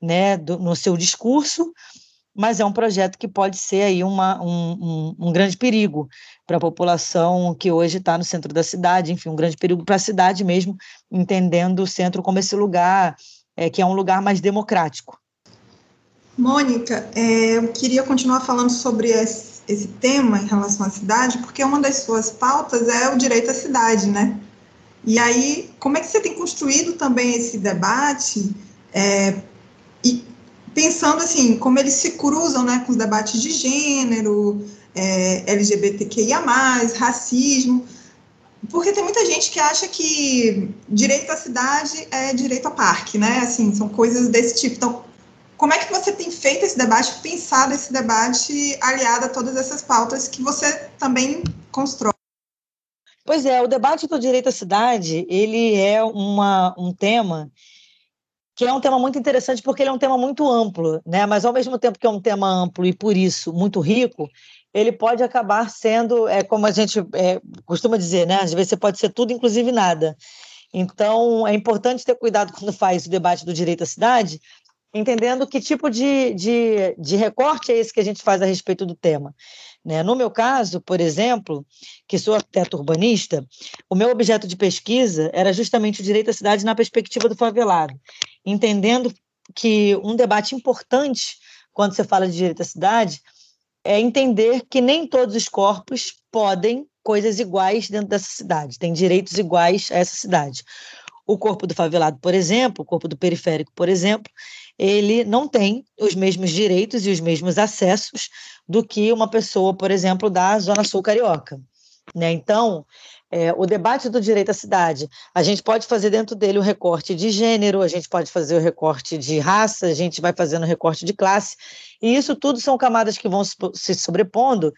né, do, no seu discurso, mas é um projeto que pode ser aí uma, um, um, um grande perigo para a população que hoje está no centro da cidade, enfim, um grande perigo para a cidade mesmo, entendendo o centro como esse lugar é, que é um lugar mais democrático. Mônica, é, eu queria continuar falando sobre esse, esse, tema em relação à cidade, porque uma das suas pautas é o direito à cidade, né? E aí, como é que você tem construído também esse debate? É, e pensando assim, como eles se cruzam né, com os debates de gênero, é, LGBTQIA, racismo, porque tem muita gente que acha que direito à cidade é direito ao parque, né? Assim, são coisas desse tipo. Então, como é que você tem feito esse debate, pensado esse debate aliado a todas essas pautas que você também constrói? Pois é, o debate do direito à cidade, ele é uma, um tema que é um tema muito interessante porque ele é um tema muito amplo, né? Mas ao mesmo tempo que é um tema amplo e por isso muito rico, ele pode acabar sendo, é como a gente é, costuma dizer, né? Às vezes você pode ser tudo, inclusive nada. Então é importante ter cuidado quando faz o debate do direito à cidade, entendendo que tipo de, de, de recorte é esse que a gente faz a respeito do tema. Né? No meu caso, por exemplo, que sou arquiteto urbanista, o meu objeto de pesquisa era justamente o direito à cidade na perspectiva do favelado, entendendo que um debate importante quando você fala de direito à cidade é entender que nem todos os corpos podem coisas iguais dentro dessa cidade, têm direitos iguais a essa cidade. O corpo do favelado, por exemplo, o corpo do periférico, por exemplo, ele não tem os mesmos direitos e os mesmos acessos do que uma pessoa, por exemplo, da Zona Sul Carioca. Né? Então, é, o debate do direito à cidade, a gente pode fazer dentro dele o recorte de gênero, a gente pode fazer o recorte de raça, a gente vai fazendo o recorte de classe, e isso tudo são camadas que vão se sobrepondo.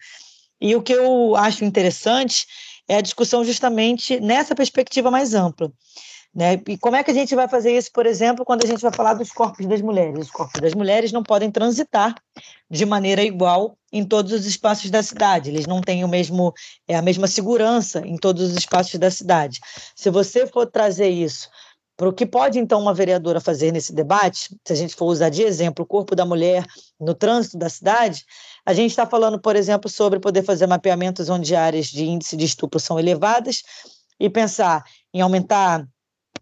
E o que eu acho interessante é a discussão justamente nessa perspectiva mais ampla. Né? E como é que a gente vai fazer isso, por exemplo, quando a gente vai falar dos corpos das mulheres? Os corpos das mulheres não podem transitar de maneira igual em todos os espaços da cidade. Eles não têm o mesmo, é a mesma segurança em todos os espaços da cidade. Se você for trazer isso para o que pode, então, uma vereadora fazer nesse debate, se a gente for usar de exemplo o corpo da mulher no trânsito da cidade, a gente está falando, por exemplo, sobre poder fazer mapeamentos onde áreas de índice de estupro são elevadas e pensar em aumentar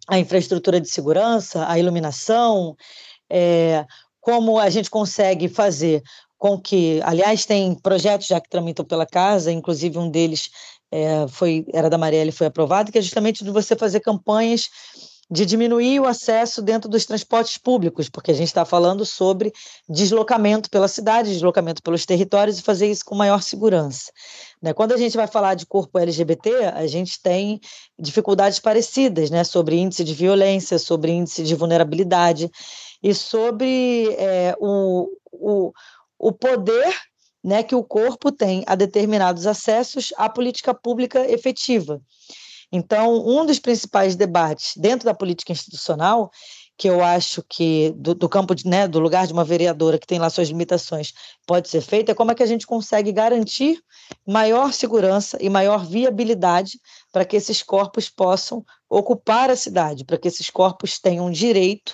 a infraestrutura de segurança, a iluminação, é, como a gente consegue fazer com que, aliás, tem projetos já que tramitam pela casa, inclusive um deles é, foi era da Marielle foi aprovado, que é justamente de você fazer campanhas de diminuir o acesso dentro dos transportes públicos, porque a gente está falando sobre deslocamento pela cidade, deslocamento pelos territórios e fazer isso com maior segurança. Né? Quando a gente vai falar de corpo LGBT, a gente tem dificuldades parecidas né? sobre índice de violência, sobre índice de vulnerabilidade e sobre é, o, o, o poder né, que o corpo tem a determinados acessos à política pública efetiva. Então, um dos principais debates dentro da política institucional, que eu acho que do, do campo de, né, do lugar de uma vereadora que tem lá suas limitações pode ser feito, é como é que a gente consegue garantir maior segurança e maior viabilidade para que esses corpos possam ocupar a cidade, para que esses corpos tenham direito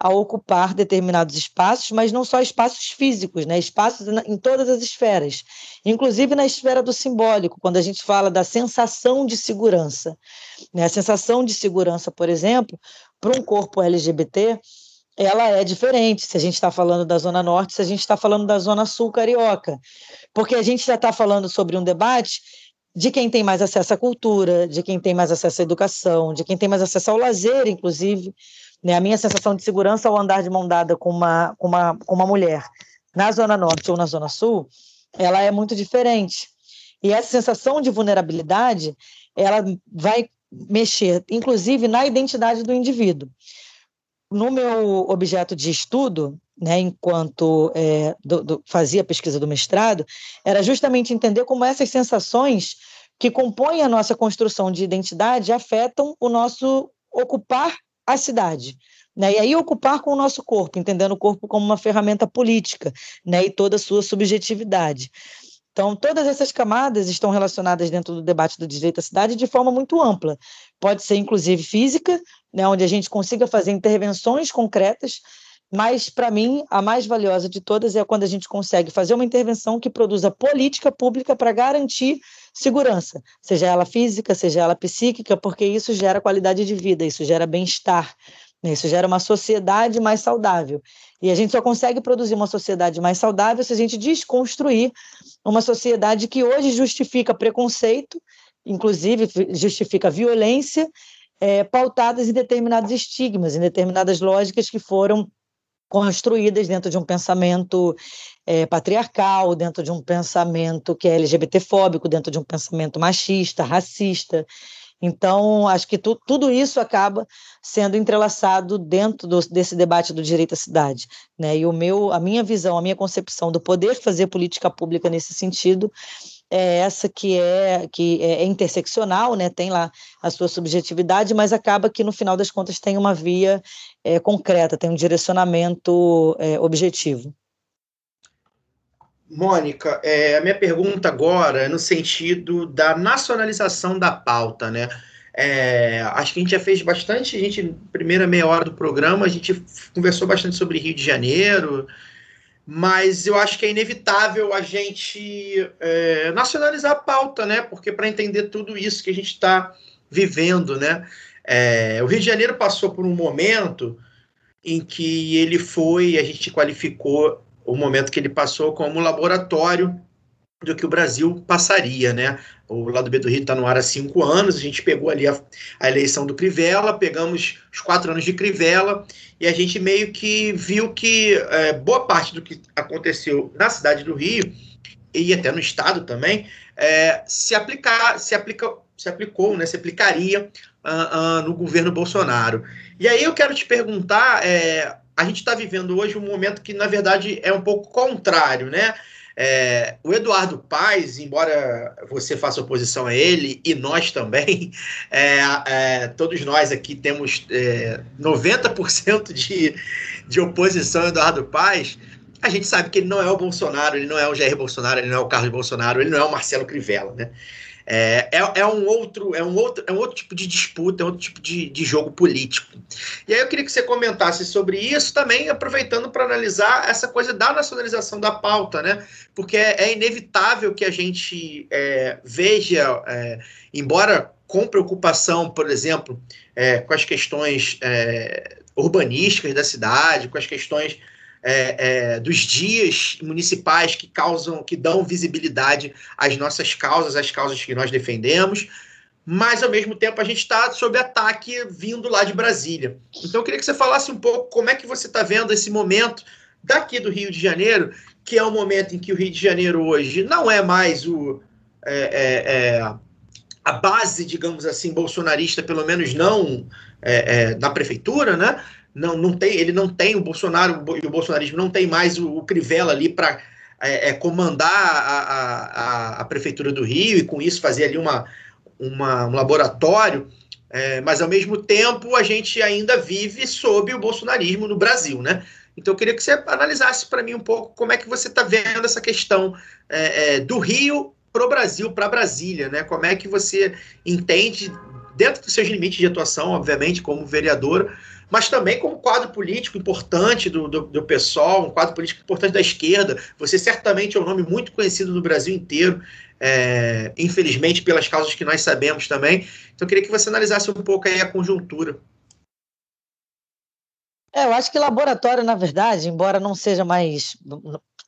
a ocupar determinados espaços, mas não só espaços físicos, né? espaços em todas as esferas, inclusive na esfera do simbólico, quando a gente fala da sensação de segurança. Né? A sensação de segurança, por exemplo, para um corpo LGBT, ela é diferente se a gente está falando da Zona Norte, se a gente está falando da Zona Sul carioca, porque a gente já está falando sobre um debate de quem tem mais acesso à cultura, de quem tem mais acesso à educação, de quem tem mais acesso ao lazer, inclusive, né? A minha sensação de segurança ao andar de mão dada com uma, com uma, com uma mulher na Zona Norte ou na Zona Sul, ela é muito diferente. E essa sensação de vulnerabilidade, ela vai mexer, inclusive, na identidade do indivíduo. No meu objeto de estudo, né, enquanto é, do, do, fazia pesquisa do mestrado, era justamente entender como essas sensações que compõem a nossa construção de identidade afetam o nosso ocupar a cidade. Né? E aí ocupar com o nosso corpo, entendendo o corpo como uma ferramenta política né? e toda a sua subjetividade. Então, todas essas camadas estão relacionadas dentro do debate do direito à cidade de forma muito ampla. Pode ser, inclusive, física, né, onde a gente consiga fazer intervenções concretas, mas, para mim, a mais valiosa de todas é quando a gente consegue fazer uma intervenção que produza política pública para garantir segurança, seja ela física, seja ela psíquica, porque isso gera qualidade de vida, isso gera bem-estar, né? isso gera uma sociedade mais saudável. E a gente só consegue produzir uma sociedade mais saudável se a gente desconstruir uma sociedade que hoje justifica preconceito, inclusive justifica violência, é, pautadas em determinados estigmas, em determinadas lógicas que foram construídas dentro de um pensamento é, patriarcal, dentro de um pensamento que é LGBTfóbico, dentro de um pensamento machista, racista. Então, acho que tu, tudo isso acaba sendo entrelaçado dentro do, desse debate do direito à cidade. Né? E o meu, a minha visão, a minha concepção do poder fazer política pública nesse sentido é essa que é que é, é interseccional, né? Tem lá a sua subjetividade, mas acaba que no final das contas tem uma via é, concreta, tem um direcionamento é, objetivo. Mônica, é, a minha pergunta agora é no sentido da nacionalização da pauta, né? É, acho que a gente já fez bastante, a gente, primeira meia hora do programa, a gente conversou bastante sobre Rio de Janeiro, mas eu acho que é inevitável a gente é, nacionalizar a pauta, né? Porque para entender tudo isso que a gente está vivendo, né? É, o Rio de Janeiro passou por um momento em que ele foi, a gente qualificou o momento que ele passou como laboratório do que o Brasil passaria, né? O lado B do Rio está no ar há cinco anos, a gente pegou ali a, a, eleição do Crivella, pegamos os quatro anos de Crivella, e a gente meio que viu que é, boa parte do que aconteceu na cidade do Rio, e até no estado também, é, se, aplicar, se, aplica, se aplicou, né, se aplicaria uh, uh, no governo Bolsonaro. E aí eu quero te perguntar, é, a gente está vivendo hoje um momento que, na verdade, é um pouco contrário, né? É, o Eduardo Paes, embora você faça oposição a ele, e nós também, é, é, todos nós aqui temos 90% é, de, de oposição ao Eduardo Paes, a gente sabe que ele não é o Bolsonaro, ele não é o Jair Bolsonaro, ele não é o Carlos Bolsonaro, ele não é o Marcelo Crivella, né? É, é, é, um outro, é, um outro, é um outro tipo de disputa, é outro tipo de, de jogo político. E aí eu queria que você comentasse sobre isso também, aproveitando para analisar essa coisa da nacionalização da pauta, né? Porque é, é inevitável que a gente é, veja, é, embora com preocupação, por exemplo, é, com as questões urbanísticas da cidade, com as questões é, é, dos dias municipais que causam, que dão visibilidade às nossas causas, às causas que nós defendemos, mas ao mesmo tempo a gente está sob ataque vindo lá de Brasília. Então eu queria que você falasse um pouco como é que você está vendo esse momento daqui do Rio de Janeiro, que é um momento em que o Rio de Janeiro hoje não é mais o é, é, é a base, digamos assim, bolsonarista, pelo menos não é, na prefeitura, né? Não, não tem, ele não tem o Bolsonaro e o bolsonarismo não tem mais o, o Crivella ali para é, é, comandar a, a, a, prefeitura do Rio e com isso fazer ali uma, uma um laboratório, é, mas ao mesmo tempo a gente ainda vive sob o bolsonarismo no Brasil, né? Então eu queria que você analisasse para mim um pouco como é que você está vendo essa questão é, é, do Rio para o Brasil, para Brasília, né? Como é que você entende dentro dos seus limites de atuação, obviamente, como vereador, mas também como quadro político importante do, do, do PSOL, um quadro político importante da esquerda. Você certamente é um nome muito conhecido no Brasil inteiro, é, infelizmente pelas causas que nós sabemos também. Então eu queria que você analisasse um pouco aí a conjuntura. É, eu acho que laboratório, na verdade, embora não seja mais,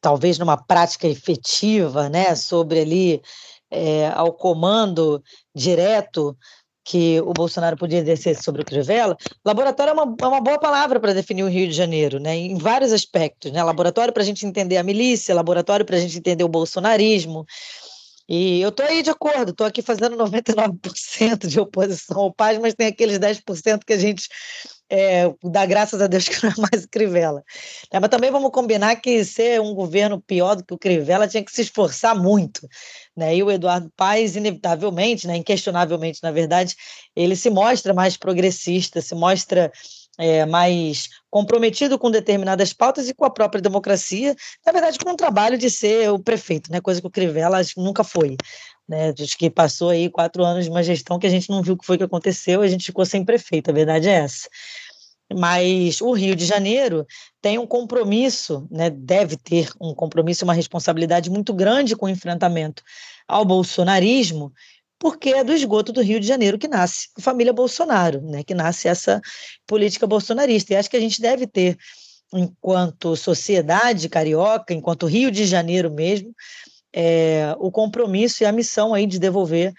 talvez numa prática efetiva, né, sobre ali é, ao comando direto que o Bolsonaro podia exercer sobre o Crivella, laboratório é uma, é uma boa palavra para definir o Rio de Janeiro, né? em vários aspectos. Né? Laboratório para a gente entender a milícia, laboratório para a gente entender o bolsonarismo. E eu estou aí de acordo, estou aqui fazendo 99% de oposição ao Paz, mas tem aqueles 10% que a gente é, dá graças a Deus que não é mais o Crivella. É, mas também vamos combinar que ser um governo pior do que o Crivella tinha que se esforçar muito. Né? E o Eduardo Paes, inevitavelmente, né, inquestionavelmente, na verdade, ele se mostra mais progressista, se mostra é, mais comprometido com determinadas pautas e com a própria democracia, na verdade, com o trabalho de ser o prefeito, né? coisa que o Crivella nunca foi. Né? Que passou aí quatro anos de uma gestão que a gente não viu o que foi que aconteceu, a gente ficou sem prefeito, a verdade é essa. Mas o Rio de Janeiro tem um compromisso, né, deve ter um compromisso, uma responsabilidade muito grande com o enfrentamento ao bolsonarismo, porque é do esgoto do Rio de Janeiro que nasce a família Bolsonaro, né, que nasce essa política bolsonarista. E acho que a gente deve ter, enquanto sociedade carioca, enquanto Rio de Janeiro mesmo, é, o compromisso e a missão aí de devolver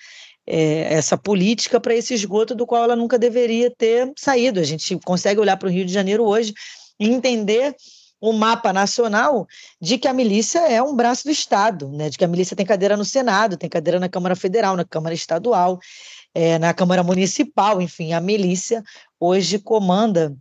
é, essa política para esse esgoto do qual ela nunca deveria ter saído. A gente consegue olhar para o Rio de Janeiro hoje e entender o mapa nacional de que a milícia é um braço do Estado, né? de que a milícia tem cadeira no Senado, tem cadeira na Câmara Federal, na Câmara Estadual, é, na Câmara Municipal, enfim, a milícia hoje comanda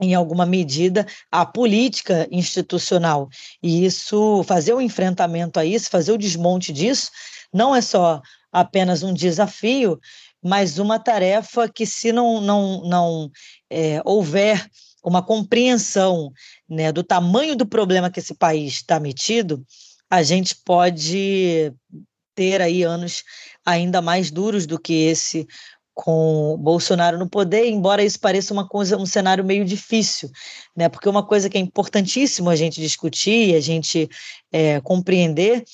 em alguma medida, a política institucional. E isso, fazer o enfrentamento a isso, fazer o desmonte disso, não é só apenas um desafio, mas uma tarefa que, se não, não, não é, houver uma compreensão né, do tamanho do problema que esse país está metido, a gente pode ter aí anos ainda mais duros do que esse com Bolsonaro no poder, embora isso pareça uma coisa, um cenário meio difícil, né? Porque uma coisa que é importantíssimo a gente discutir, a gente é, compreender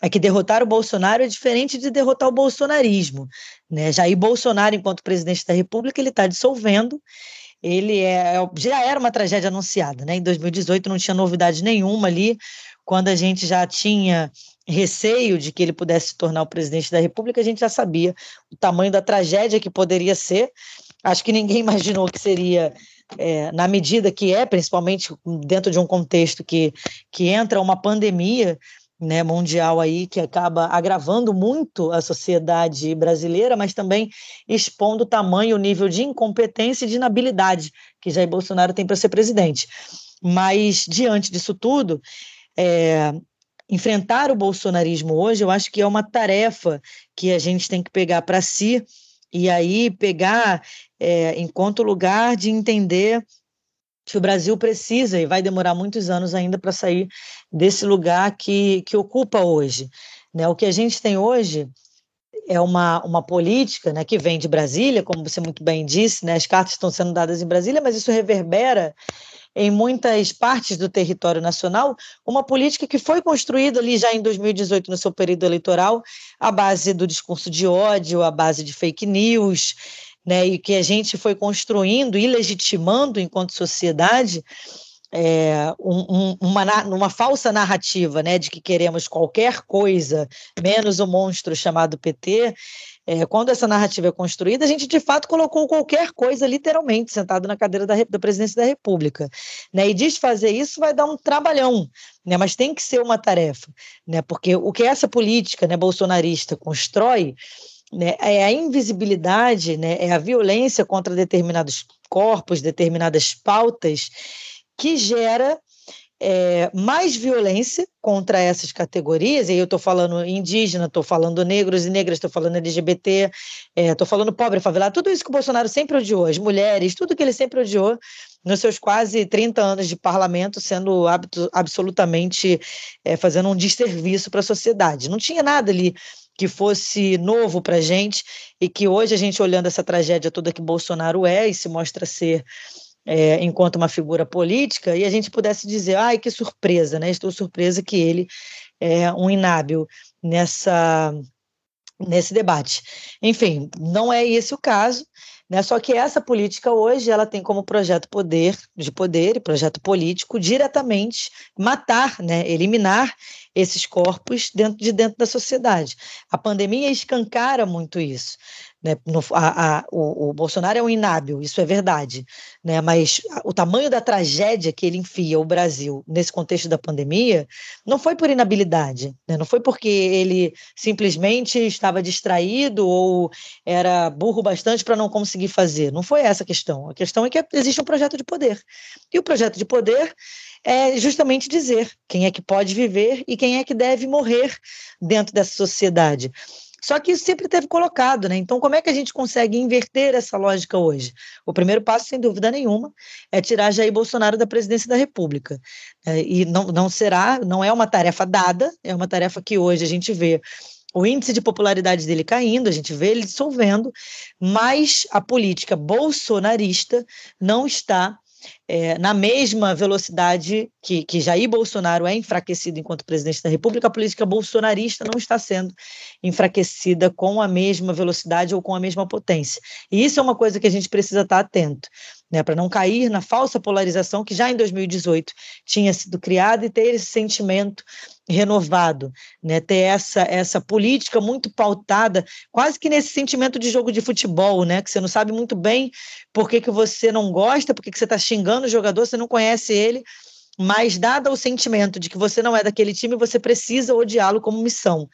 é que derrotar o Bolsonaro é diferente de derrotar o bolsonarismo. Né? Jair Bolsonaro, enquanto presidente da República, ele está dissolvendo. Ele é, já era uma tragédia anunciada. Né? Em 2018 não tinha novidade nenhuma ali, quando a gente já tinha receio de que ele pudesse se tornar o presidente da República, a gente já sabia o tamanho da tragédia que poderia ser. Acho que ninguém imaginou que seria é, na medida que é, principalmente dentro de um contexto que, que entra uma pandemia né, mundial aí que acaba agravando muito a sociedade brasileira, mas também expondo o tamanho, o nível de incompetência e de inabilidade que Jair Bolsonaro tem para ser presidente. Mas diante disso tudo, é, enfrentar o bolsonarismo hoje, eu acho que é uma tarefa que a gente tem que pegar para si e aí pegar é, enquanto lugar de entender que o Brasil precisa e vai demorar muitos anos ainda para sair desse lugar que, que ocupa hoje. Né? O que a gente tem hoje é uma, uma política né, que vem de Brasília, como você muito bem disse, né, as cartas estão sendo dadas em Brasília, mas isso reverbera em muitas partes do território nacional, uma política que foi construída ali já em 2018, no seu período eleitoral, à base do discurso de ódio, à base de fake news, né, e que a gente foi construindo e legitimando enquanto sociedade é, um, um, uma, uma falsa narrativa né, de que queremos qualquer coisa, menos o monstro chamado PT, é, quando essa narrativa é construída, a gente de fato colocou qualquer coisa, literalmente, sentado na cadeira da, da presidência da República. Né? E desfazer isso vai dar um trabalhão, né? mas tem que ser uma tarefa, né? porque o que essa política né, bolsonarista constrói né, é a invisibilidade, né, é a violência contra determinados corpos, determinadas pautas que gera é, mais violência contra essas categorias, e aí eu estou falando indígena, estou falando negros e negras, estou falando LGBT, estou é, falando pobre, favelado, tudo isso que o Bolsonaro sempre odiou, as mulheres, tudo que ele sempre odiou nos seus quase 30 anos de parlamento, sendo absolutamente é, fazendo um desserviço para a sociedade. Não tinha nada ali que fosse novo para a gente e que hoje a gente olhando essa tragédia toda que Bolsonaro é e se mostra ser é, enquanto uma figura política, e a gente pudesse dizer, ai, que surpresa, né? Estou surpresa que ele é um inábil nessa nesse debate. Enfim, não é esse o caso, né? Só que essa política hoje ela tem como projeto poder de poder e projeto político diretamente matar, né? eliminar esses corpos dentro de dentro da sociedade. A pandemia escancara muito isso. Né? No, a, a, o, o, Bolsonaro é um inábil, isso é verdade, né? mas o tamanho da tragédia que ele enfia o Brasil nesse contexto da pandemia não foi por inabilidade, né? não foi porque ele simplesmente estava distraído ou era burro bastante para não conseguir fazer, não foi essa a questão. A questão é que existe um projeto de poder. E o projeto de poder é justamente dizer quem é que pode viver e quem é que deve morrer dentro dessa sociedade. Só que isso sempre teve colocado, né? Então, como é que a gente consegue inverter essa lógica hoje? O primeiro passo, sem dúvida nenhuma, é tirar Jair Bolsonaro da presidência da República. É, e não, não será, não é uma tarefa dada, é uma tarefa que hoje a gente vê o índice de popularidade dele caindo, a gente vê ele dissolvendo, mas a política bolsonarista não está é, na mesma velocidade que, que Jair Bolsonaro é enfraquecido enquanto presidente da República, a política bolsonarista não está sendo enfraquecida com a mesma velocidade ou com a mesma potência. E isso é uma coisa que a gente precisa estar atento né, para não cair na falsa polarização que já em 2018 tinha sido criada e ter esse sentimento renovado, né, ter essa, essa política muito pautada, quase que nesse sentimento de jogo de futebol, né, que você não sabe muito bem por que, que você não gosta, por que, que você está xingando o jogador, você não conhece ele, mas dado o sentimento de que você não é daquele time, você precisa odiá-lo como missão.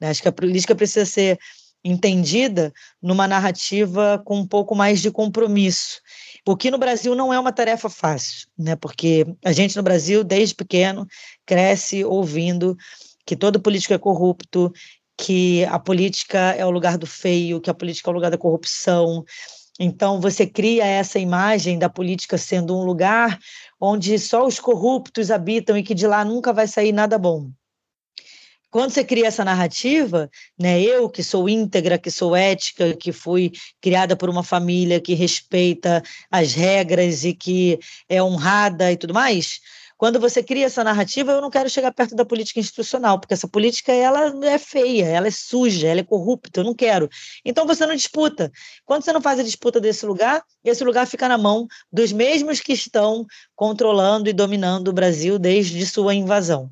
Né? Acho que a política precisa ser entendida numa narrativa com um pouco mais de compromisso. O que no Brasil não é uma tarefa fácil, né? Porque a gente no Brasil, desde pequeno, cresce ouvindo que todo político é corrupto, que a política é o lugar do feio, que a política é o lugar da corrupção. Então, você cria essa imagem da política sendo um lugar onde só os corruptos habitam e que de lá nunca vai sair nada bom quando você cria essa narrativa, né, eu que sou íntegra, que sou ética, que fui criada por uma família que respeita as regras e que é honrada e tudo mais, quando você cria essa narrativa, eu não quero chegar perto da política institucional, porque essa política ela é feia, ela é suja, ela é corrupta, eu não quero. Então você não disputa. Quando você não faz a disputa desse lugar, esse lugar fica na mão dos mesmos que estão controlando e dominando o Brasil desde sua invasão.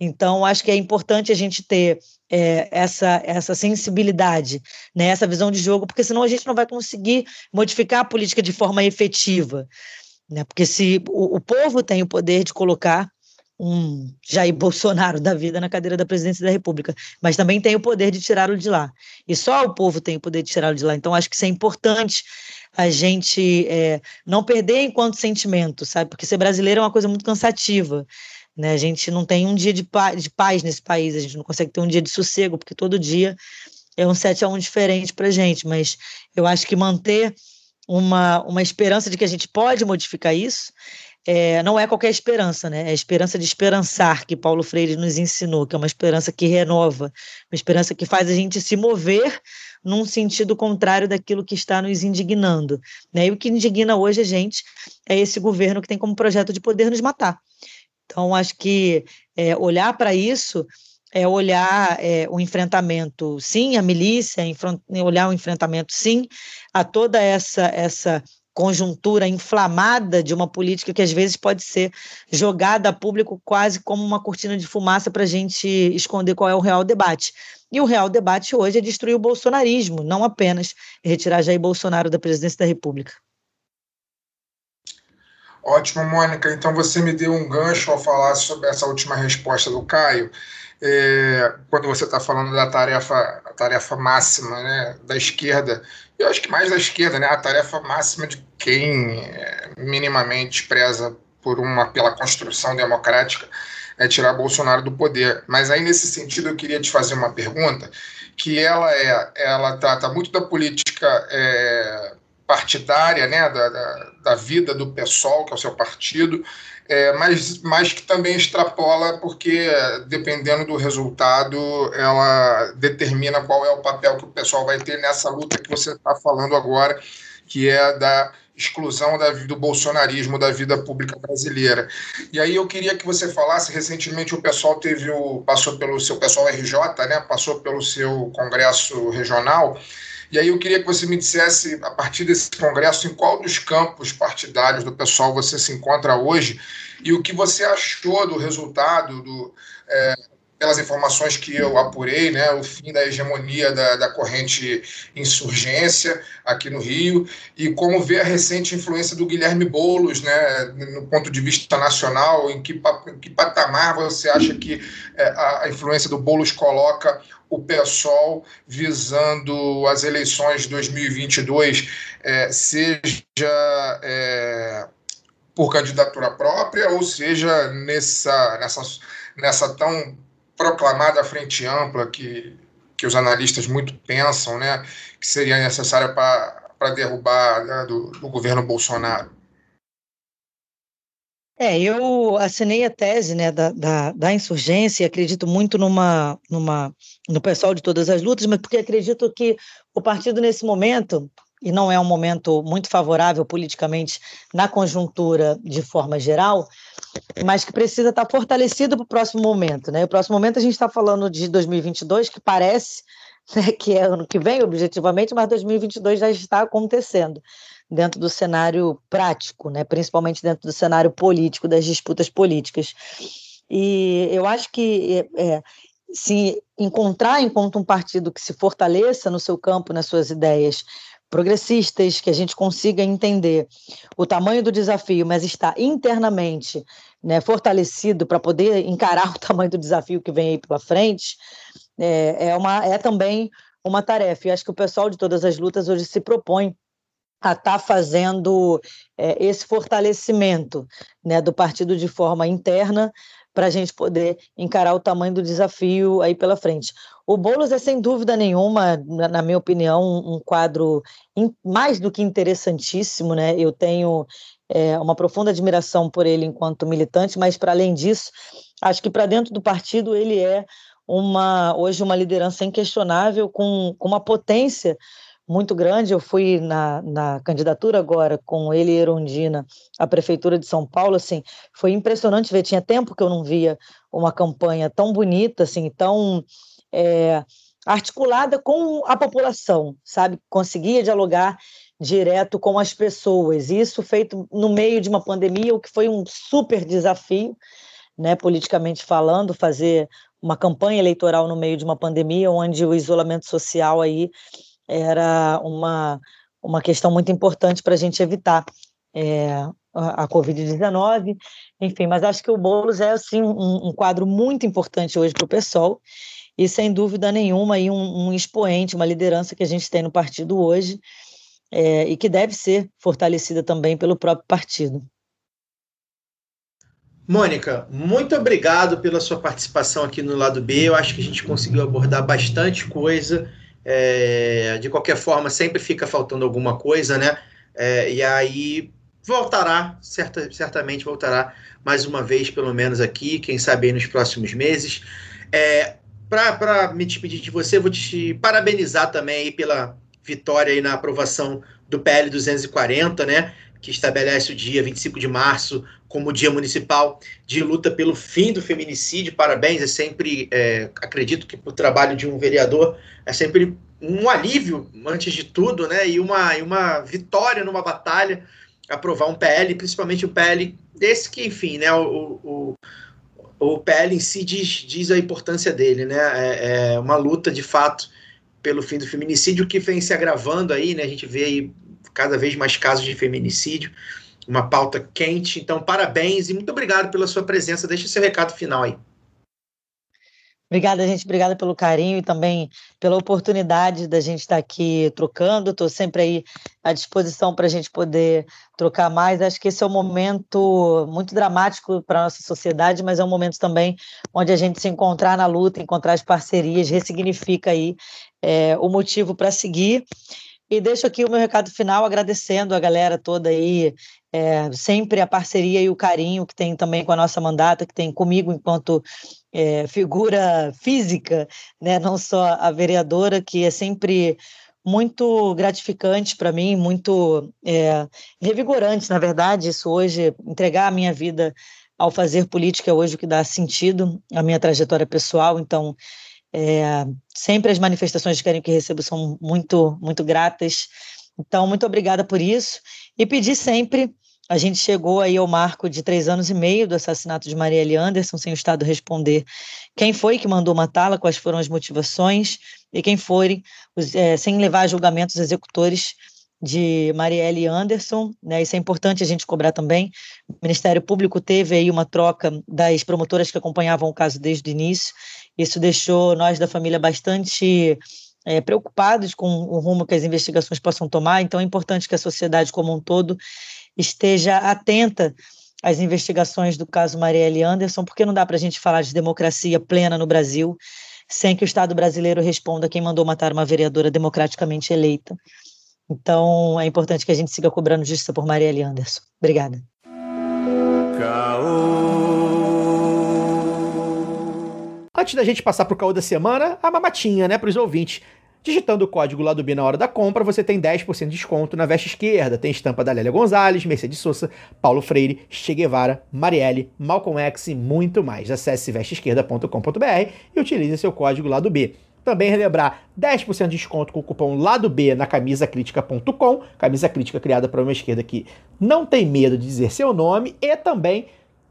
Então, acho que é importante a gente ter é, essa, essa sensibilidade, né, essa visão de jogo, porque senão a gente não vai conseguir modificar a política de forma efetiva. Né? Porque se o, o povo tem o poder de colocar um Jair Bolsonaro da vida na cadeira da presidência da República, mas também tem o poder de tirá-lo de lá. E só o povo tem o poder de tirá-lo de lá. Então, acho que isso é importante a gente é, não perder enquanto sentimento, sabe? Porque ser brasileiro é uma coisa muito cansativa. Né? A gente não tem um dia de, paz, de paz nesse país, a gente não consegue ter um dia de sossego, porque todo dia é um 7 a 1 diferente para a gente, mas eu acho que manter uma, uma esperança de que a gente pode modificar isso é, não é qualquer esperança, né? É a esperança de esperançar que Paulo Freire nos ensinou, que é uma esperança que renova, uma esperança que faz a gente se mover num sentido contrário daquilo que está nos indignando. Né? E o que indigna hoje a gente é esse governo que tem como projeto de poder nos matar. Então, acho que é, olhar para isso é olhar é, o enfrentamento, sim, a milícia, olhar o enfrentamento, sim, a toda essa essa conjuntura inflamada de uma política que às vezes pode ser jogada a público quase como uma cortina de fumaça para a gente esconder qual é o real debate. E o real debate hoje é destruir o bolsonarismo, não apenas retirar Jair Bolsonaro da presidência da República. Ótimo, Mônica. Então você me deu um gancho ao falar sobre essa última resposta do Caio. É, quando você está falando da tarefa, a tarefa máxima né, da esquerda, eu acho que mais da esquerda, né, a tarefa máxima de quem é, minimamente preza por uma pela construção democrática é tirar Bolsonaro do poder. Mas aí nesse sentido eu queria te fazer uma pergunta que ela é, ela trata muito da política é, partidária, né, da, da, da, vida do PSOL, que é o seu partido, é, mas, mas que também extrapola, porque dependendo do resultado, ela determina qual é o papel que o pessoal vai ter nessa luta que você está falando agora, que é da exclusão da, do bolsonarismo da vida pública brasileira. E aí eu queria que você falasse, recentemente o pessoal teve o, passou pelo seu pessoal RJ, né, passou pelo seu congresso regional, e aí eu queria que você me dissesse, a partir desse congresso, em qual dos campos partidários do pessoal você se encontra hoje e o que você achou do resultado do, é, pelas informações que eu apurei, né, o fim da hegemonia da, da corrente insurgência aqui no Rio, e como vê a recente influência do Guilherme Boulos, né, no ponto de vista nacional, em que, em que patamar você acha que é, a, influência do Boulos coloca o PSOL visando as eleições de 2022, é, seja é, por candidatura própria, ou seja, nessa, nessa, nessa tão proclamada frente ampla que, que os analistas muito pensam, né, que seria necessária para derrubar né, do, do governo Bolsonaro? É, eu assinei a tese né, da, da, da, insurgência e acredito muito numa, numa, no pessoal de todas as lutas, mas porque acredito que o partido, nesse momento, e não é um momento muito favorável politicamente na conjuntura de forma geral, mas que precisa estar fortalecido para o próximo momento. Né? O próximo momento a gente está falando de 2022, que parece né, que é ano que vem, objetivamente, mas 2022 já está acontecendo dentro do cenário prático, né, principalmente dentro do cenário político, das disputas políticas. E eu acho que é, é se encontrar enquanto um partido que se fortaleça no seu campo, nas suas ideias, progressistas, que a gente consiga entender o tamanho do desafio, mas está internamente né, fortalecido para poder encarar o tamanho do desafio que vem aí pela frente, é, é, uma, é também uma tarefa. E acho que o pessoal de todas as lutas hoje se propõe a estar tá fazendo é, esse fortalecimento né, do partido de forma interna para a gente poder encarar o tamanho do desafio aí pela frente. O Boulos é, sem dúvida nenhuma, na, minha opinião, um, quadro mais do que interessantíssimo. Né? Eu tenho é, uma profunda admiração por ele enquanto militante, mas, para além disso, acho que para dentro do partido ele é uma hoje uma liderança inquestionável, com, com uma potência muito grande. Eu fui na, na candidatura agora com ele e Erundina à Prefeitura de São Paulo, assim, foi impressionante ver, tinha tempo que eu não via uma campanha tão bonita, assim, tão é, articulada com a população, sabe? Conseguia dialogar direto com as pessoas. Isso feito no meio de uma pandemia, o que foi um super desafio, né, politicamente falando, fazer uma campanha eleitoral no meio de uma pandemia, onde o isolamento social aí era uma, uma questão muito importante para a gente evitar é, a, a Covid-19, enfim, mas acho que o Boulos é assim, um, um quadro muito importante hoje para o PSOL, e sem dúvida nenhuma aí um, um, expoente, uma liderança que a gente tem no partido hoje, é, e que deve ser fortalecida também pelo próprio partido. Mônica, muito obrigado pela sua participação aqui no lado B. Eu acho que a gente conseguiu abordar bastante coisa. É, de qualquer forma, sempre fica faltando alguma coisa, né? É, e aí voltará, certa, certamente voltará mais uma vez, pelo menos aqui, quem sabe nos próximos meses. É, Para me despedir de você, vou te parabenizar também pela vitória aí na aprovação do PL 240, né? Que estabelece o dia 25 de março como Dia Municipal de Luta pelo Fim do Feminicídio. Parabéns, é sempre, é, acredito que o trabalho de um vereador é sempre um alívio, antes de tudo, né? E uma, e uma vitória numa batalha aprovar um PL, principalmente o PL desse que, enfim, né, o, o, o PL em si diz, diz a importância dele, né, é, é, uma luta de fato pelo fim do feminicídio que vem se agravando aí, né, a gente vê aí cada vez mais casos de feminicídio, uma pauta quente, então parabéns e muito obrigado pela sua presença, deixa seu recado final aí. Obrigada, gente. Obrigada pelo carinho e também pela oportunidade da gente estar aqui trocando. Estou sempre aí à disposição para a gente poder trocar mais. Acho que esse é um momento muito dramático para a nossa sociedade, mas é um momento também onde a gente se encontrar na luta, encontrar as parcerias, ressignifica aí é, o motivo para seguir. E deixo aqui o meu recado final agradecendo a galera toda aí, é, sempre a parceria e o carinho que tem também com a nossa mandata, que tem comigo enquanto é, figura física, né? não só a vereadora, que é sempre muito gratificante para mim, muito é, revigorante, na verdade, isso hoje, entregar a minha vida ao fazer política é hoje o que dá sentido à minha trajetória pessoal, então é, sempre as manifestações de carinho que recebo são muito, muito gratas, então muito obrigada por isso, e pedir sempre a gente chegou aí ao marco de três anos e meio do assassinato de Marielle Anderson, sem o Estado responder quem foi que mandou matá-la, quais foram as motivações e quem forem, os, é, sem levar a julgamento os executores de Marielle Anderson, né? Isso é importante a gente cobrar também. O Ministério Público teve aí uma troca das promotoras que acompanhavam o caso desde o início. Isso deixou nós da família bastante é, preocupados com o rumo que as investigações possam tomar. Então é importante que a sociedade como um todo esteja atenta às investigações do caso Marielle Anderson, porque não dá para a gente falar de democracia plena no Brasil sem que o Estado brasileiro responda quem mandou matar uma vereadora democraticamente eleita. Então, é importante que a gente siga cobrando justiça por Marielle Anderson. Obrigada. Antes da gente passar para o caô da semana, a mamatinha, né, para os ouvintes. Digitando o código lá do B na hora da compra, você tem 10% de desconto na veste esquerda. Tem estampa da Lélia Gonzalez, Mercedes Souza, Paulo Freire, Che Guevara, Marielle, Malcolm X e muito mais. Acesse vesteesquerda.com.br e utilize seu código lá do B. Também relembrar 10% de desconto com o cupom lado B na camisacritica.com, camisa crítica criada para uma esquerda que não tem medo de dizer seu nome e também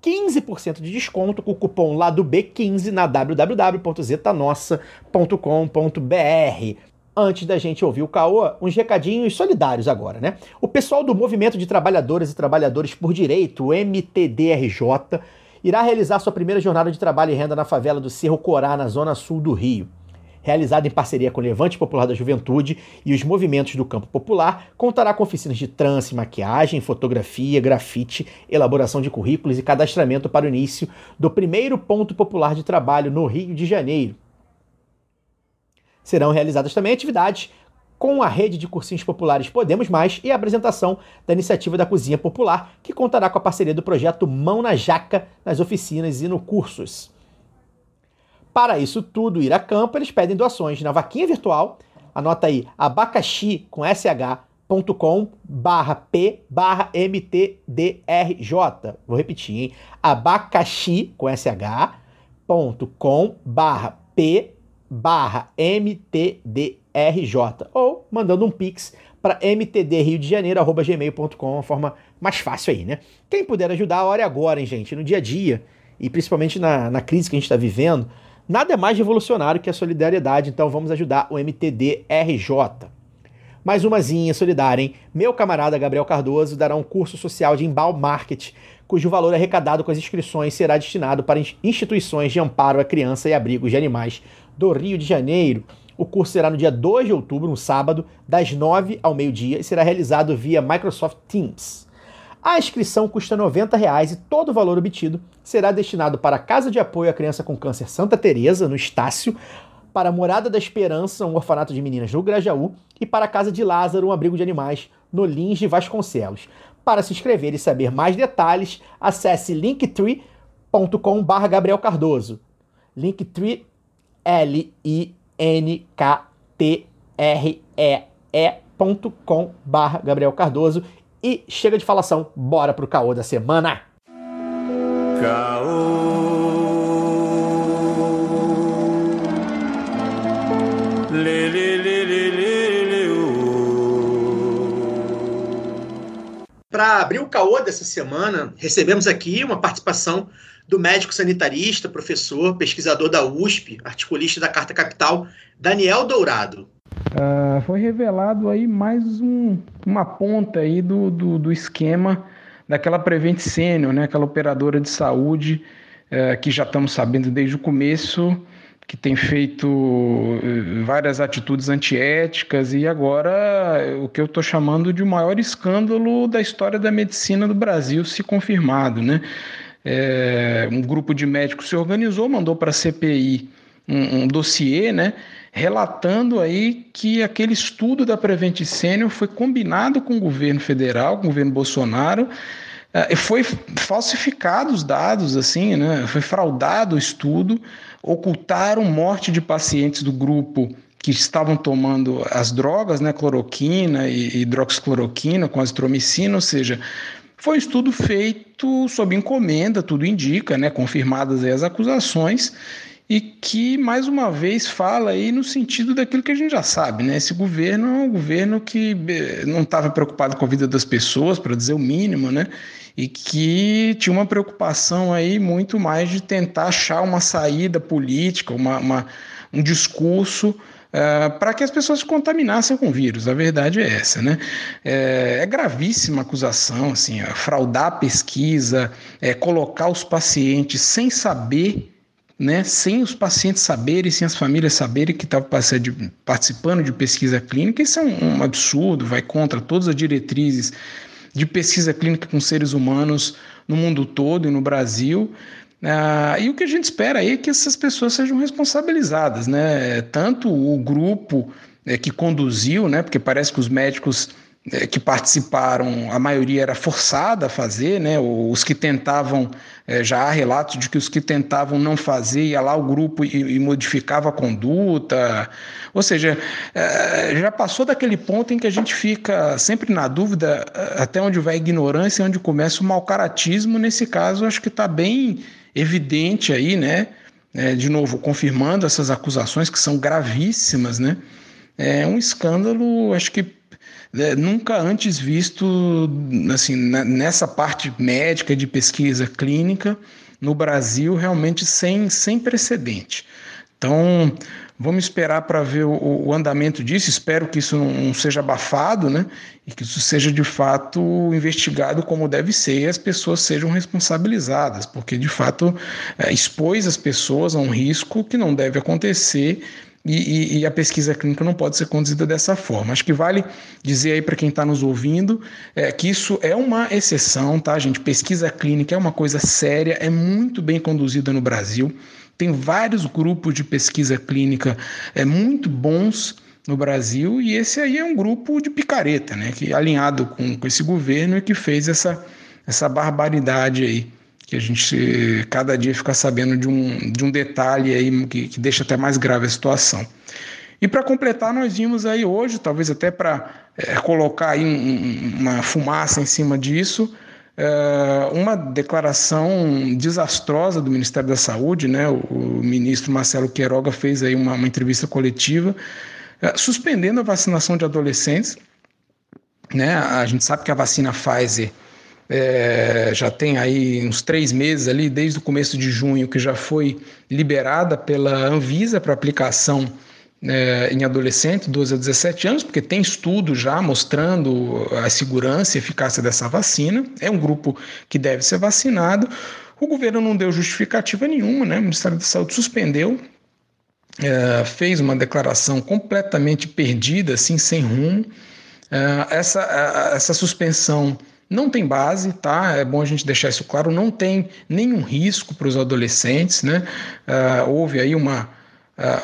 15% de desconto com o cupom lado B15 na www.zetanossa.com.br. Antes da gente ouvir o Caô, uns recadinhos solidários agora, né? O pessoal do Movimento de Trabalhadoras e Trabalhadores por Direito, o MTDRJ, irá realizar sua primeira jornada de trabalho e renda na favela do Cerro Corá, na zona sul do Rio realizado em parceria com o Levante Popular da Juventude e os movimentos do campo popular, contará com oficinas de trança, maquiagem, fotografia, grafite, elaboração de currículos e cadastramento para o início do primeiro ponto popular de trabalho no Rio de Janeiro. Serão realizadas também atividades com a rede de cursinhos populares Podemos Mais e a apresentação da iniciativa da Cozinha Popular, que contará com a parceria do projeto Mão na Jaca nas oficinas e no cursos. Para isso tudo ir a campo, eles pedem doações na vaquinha virtual. Anota aí, abacaxi com sh.com barra p barra mtdrj. Vou repetir, hein? abacaxi com sh.com barra p barra mtdrj. Ou mandando um pix para mtdriodejaneiro.gmail.com, a forma mais fácil aí, né? Quem puder ajudar, a hora é agora, hein, gente? No dia a dia, e principalmente na, na crise que a gente está vivendo, Nada é mais revolucionário que a solidariedade, então vamos ajudar o MTD RJ. Mais umazinha solidária, hein? Meu camarada Gabriel Cardoso dará um curso social de embal market, cujo valor arrecadado com as inscrições será destinado para instituições de amparo à criança e abrigos de animais do Rio de Janeiro. O curso será no dia 2 de outubro, um sábado, das 9 ao meio-dia e será realizado via Microsoft Teams. A inscrição custa 90 reais e todo o valor obtido será destinado para a Casa de Apoio à Criança com Câncer Santa Teresa, no Estácio, para a Morada da Esperança, um orfanato de meninas no Grajaú, e para a Casa de Lázaro, um abrigo de animais no Lins de Vasconcelos. Para se inscrever e saber mais detalhes, acesse linktree.com.br Gabriel Cardoso. Linktree, L-I-N-K-T-R-E-E.com Gabriel Cardoso. E chega de falação, bora pro caô da semana! Caô. Lê, lê, lê, lê, lê, lê, Para abrir o caô dessa semana, recebemos aqui uma participação do médico sanitarista, professor, pesquisador da USP, articulista da Carta Capital, Daniel Dourado. Uh, foi revelado aí mais um, uma ponta aí do, do, do, esquema daquela Prevent Senior, né, aquela operadora de saúde uh, que já estamos sabendo desde o começo que tem feito uh, várias atitudes antiéticas e agora o que eu estou chamando de o maior escândalo da história da medicina do Brasil se confirmado, né? É, um grupo de médicos se organizou, mandou para a CPI um, um dossiê, né? Relatando aí que aquele estudo da Prevent Senior foi combinado com o governo federal, com o governo Bolsonaro, eh, foi falsificado os dados, assim, né? Foi fraudado o estudo, ocultaram morte de pacientes do grupo que estavam tomando as drogas, né, cloroquina e hidroxicloroquina com azitromicina, ou seja, foi um estudo feito sob encomenda, tudo indica, né, confirmadas as acusações, e que, mais uma vez, fala aí no sentido daquilo que a gente já sabe, né? Esse governo é um governo que eh, não estava preocupado com a vida das pessoas, para dizer o mínimo, né? E que tinha uma preocupação aí muito mais de tentar achar uma saída política, uma, uma um discurso Uh, para que as pessoas se contaminassem com o vírus. A verdade é essa, né? É, é gravíssima a acusação, assim, fraudar a pesquisa, é, colocar os pacientes sem saber né, sem os pacientes saberem, sem as famílias saberem que estavam participando de pesquisa clínica, isso é um, um, absurdo, vai contra todas as diretrizes de pesquisa clínica com seres humanos no mundo todo e no Brasil. Ah, e o que a gente espera aí é que essas pessoas sejam responsabilizadas, né? Tanto o grupo é, que conduziu, né? Porque parece que os médicos que participaram, a maioria era forçada a fazer, né? Os que tentavam, é, já há relatos de que os que tentavam não fazer, ia lá o grupo e, e modificava a conduta. Ou seja, é, já passou daquele ponto em que a gente fica sempre na dúvida até onde vai a ignorância e onde começa o mau caratismo. Nesse caso, acho que está bem evidente aí, né? de novo, confirmando essas acusações que são gravíssimas, né? É um escândalo, acho que é, nunca antes visto assim nessa parte médica de pesquisa clínica no Brasil realmente sem, sem precedente. Então vamos esperar para ver o, o, andamento disso. Espero que isso não seja abafado, né? E que isso seja de fato investigado como deve ser e as pessoas sejam responsabilizadas, porque de fato é, expôs as pessoas a um risco que não deve acontecer e, e, e, a pesquisa clínica não pode ser conduzida dessa forma. Acho que vale dizer aí para quem está nos ouvindo é, que isso é uma exceção, tá, gente? Pesquisa clínica é uma coisa séria, é muito bem conduzida no Brasil. Tem vários grupos de pesquisa clínica é, muito bons no Brasil e esse aí é um grupo de picareta, né? Que alinhado com, com esse governo e que fez essa, essa barbaridade aí que a gente cada dia fica sabendo de um, de um detalhe aí que, que deixa até mais grave a situação. E para completar, nós vimos aí hoje, talvez até para é, colocar aí um, uma fumaça em cima disso, é, uma declaração desastrosa do Ministério da Saúde, né? O, o ministro Marcelo Queiroga fez aí uma, uma entrevista coletiva é, suspendendo a vacinação de adolescentes. Né? A gente sabe que a vacina Pfizer é, já tem aí uns três meses ali, desde o começo de junho, que já foi liberada pela Anvisa para aplicação é, em adolescentes, 12 a 17 anos, porque tem estudo já mostrando a segurança e eficácia dessa vacina. É um grupo que deve ser vacinado. O governo não deu justificativa nenhuma, né? O Ministério da Saúde suspendeu, é, fez uma declaração completamente perdida, assim, sem rumo. É, essa, essa suspensão não tem base, tá? É bom a gente deixar isso claro. Não tem nenhum risco para os adolescentes, né? Uh, houve aí uma,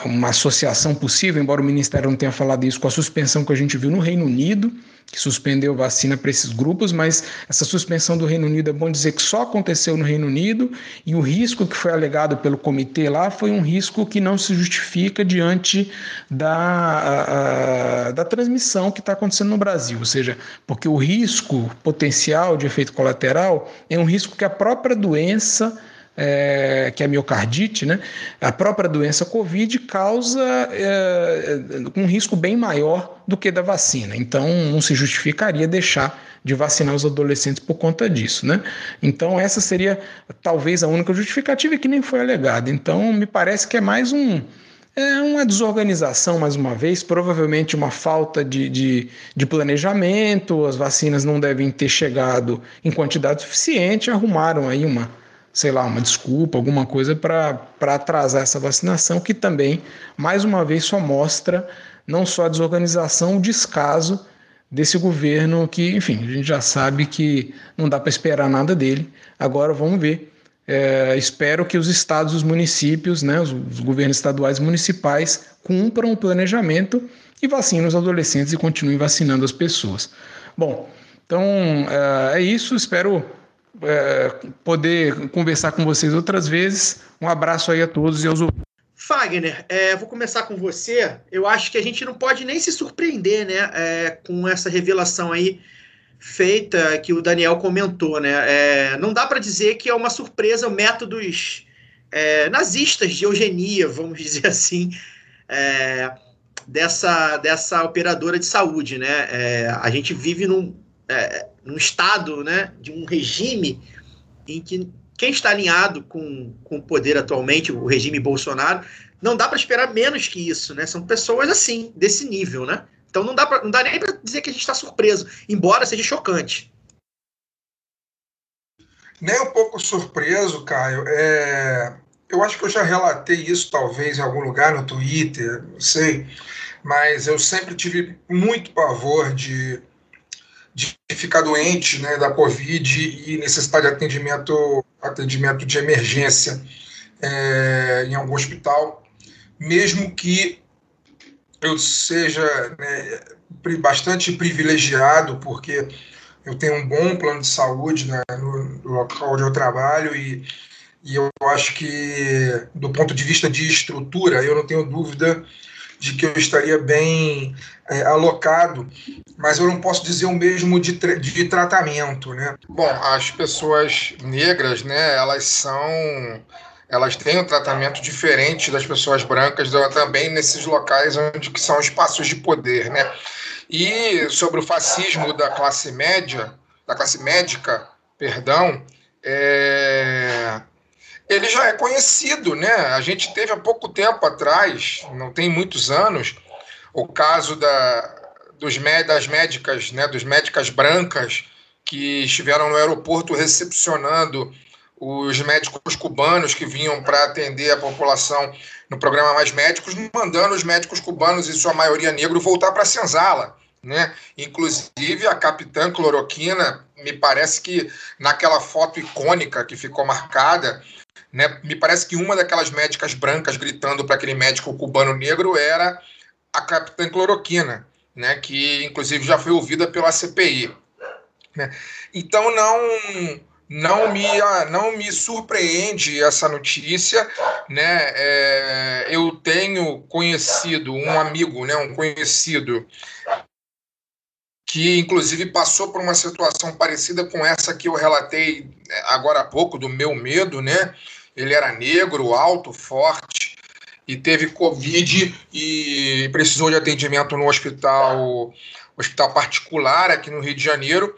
uma associação possível, embora o Ministério não tenha falado isso, com a suspensão que a gente viu no Reino Unido, que suspendeu vacina para esses grupos, mas essa suspensão do Reino Unido é bom dizer que só aconteceu no Reino Unido e o risco que foi alegado pelo comitê lá foi um risco que não se justifica diante da, a, a, da transmissão que está acontecendo no Brasil, ou seja, porque o risco potencial de efeito colateral é um risco que a própria doença é, que é a miocardite, né? a própria doença Covid causa é, um risco bem maior do que da vacina. Então, não se justificaria deixar de vacinar os adolescentes por conta disso. Né? Então, essa seria talvez a única justificativa que nem foi alegada. Então, me parece que é mais um. É uma desorganização, mais uma vez, provavelmente uma falta de, de, de planejamento, as vacinas não devem ter chegado em quantidade suficiente, arrumaram aí uma, sei lá, uma desculpa, alguma coisa para atrasar essa vacinação, que também, mais uma vez, só mostra não só a desorganização, o descaso desse governo que, enfim, a gente já sabe que não dá para esperar nada dele. Agora vamos ver. É, espero que os estados, os municípios, né, os, os governos estaduais e municipais cumpram o planejamento e vacinem os adolescentes e continuem vacinando as pessoas. Bom, então é, é isso. Espero é, poder conversar com vocês outras vezes. Um abraço aí a todos e aos ouvintes. Fagner, é, vou começar com você. Eu acho que a gente não pode nem se surpreender né, é, com essa revelação aí feita que o Daniel comentou. Né? É, não dá para dizer que é uma surpresa métodos é, nazistas de eugenia, vamos dizer assim, é, dessa, dessa operadora de saúde. Né? É, a gente vive num, num estado né, de um regime em que quem está alinhado com, com o poder atualmente, o regime Bolsonaro, não dá para esperar menos que isso, né? São pessoas assim, desse nível, né? Então não dá, pra, não dá nem para dizer que a gente está surpreso, embora seja chocante. Nem um pouco surpreso, Caio. É... Eu acho que eu já relatei isso, talvez, em algum lugar no Twitter, não sei, mas eu sempre tive muito pavor de de ficar doente né, da Covid e necessitar de atendimento, atendimento de emergência é, em algum hospital, mesmo que eu seja né, bastante privilegiado, porque eu tenho um bom plano de saúde né, no local onde eu trabalho e, e eu acho que, do ponto de vista de estrutura, eu não tenho dúvida de que eu estaria bem é, alocado, mas eu não posso dizer o mesmo de, tra de tratamento, né? Bom, as pessoas negras, né, elas são elas têm um tratamento diferente das pessoas brancas também nesses locais onde que são espaços de poder, né? E sobre o fascismo da classe média, da classe médica, perdão, é, ele já é conhecido, né? A gente teve há pouco tempo atrás, não tem muitos anos, o caso da, dos, das médicas, né, dos médicas brancas que estiveram no aeroporto recepcionando os médicos cubanos que vinham para atender a população no programa Mais Médicos, mandando os médicos cubanos, em sua maioria negro, voltar para a senzala. Né? Inclusive, a capitã cloroquina, me parece que naquela foto icônica que ficou marcada, né? Me parece que uma daquelas médicas brancas gritando para aquele médico cubano negro era a capitã cloroquina, né? que inclusive já foi ouvida pela CPI. Né? Então não não me, não me surpreende essa notícia, né? É, eu tenho conhecido um amigo, né, um conhecido que inclusive passou por uma situação parecida com essa que eu relatei agora há pouco do meu medo, né? Ele era negro, alto, forte e teve Covid e precisou de atendimento no hospital, hospital particular aqui no Rio de Janeiro.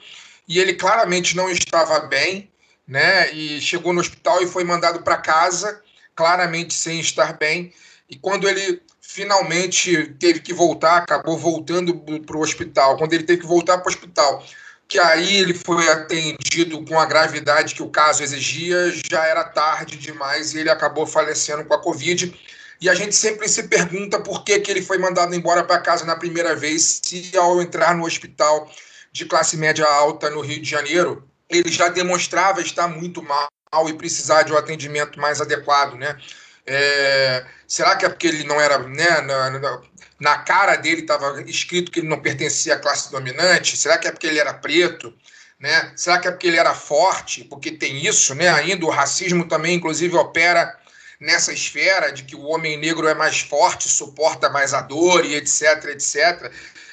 E ele claramente não estava bem, né? E chegou no hospital e foi mandado para casa, claramente sem estar bem. E quando ele finalmente teve que voltar, acabou voltando para o hospital. Quando ele teve que voltar para o hospital, que aí ele foi atendido com a gravidade que o caso exigia, já era tarde demais e ele acabou falecendo com a Covid. E a gente sempre se pergunta por que, que ele foi mandado embora para casa na primeira vez, se ao entrar no hospital de classe média alta no Rio de Janeiro, ele já demonstrava estar muito mal e precisar de um atendimento mais adequado, né? É, será que é porque ele não era, né, na, na, na cara dele estava escrito que ele não pertencia à classe dominante? Será que é porque ele era preto? Né? Será que é porque ele era forte? Porque tem isso, né? Ainda o racismo também, inclusive, opera nessa esfera de que o homem negro é mais forte, suporta mais a dor e etc, etc.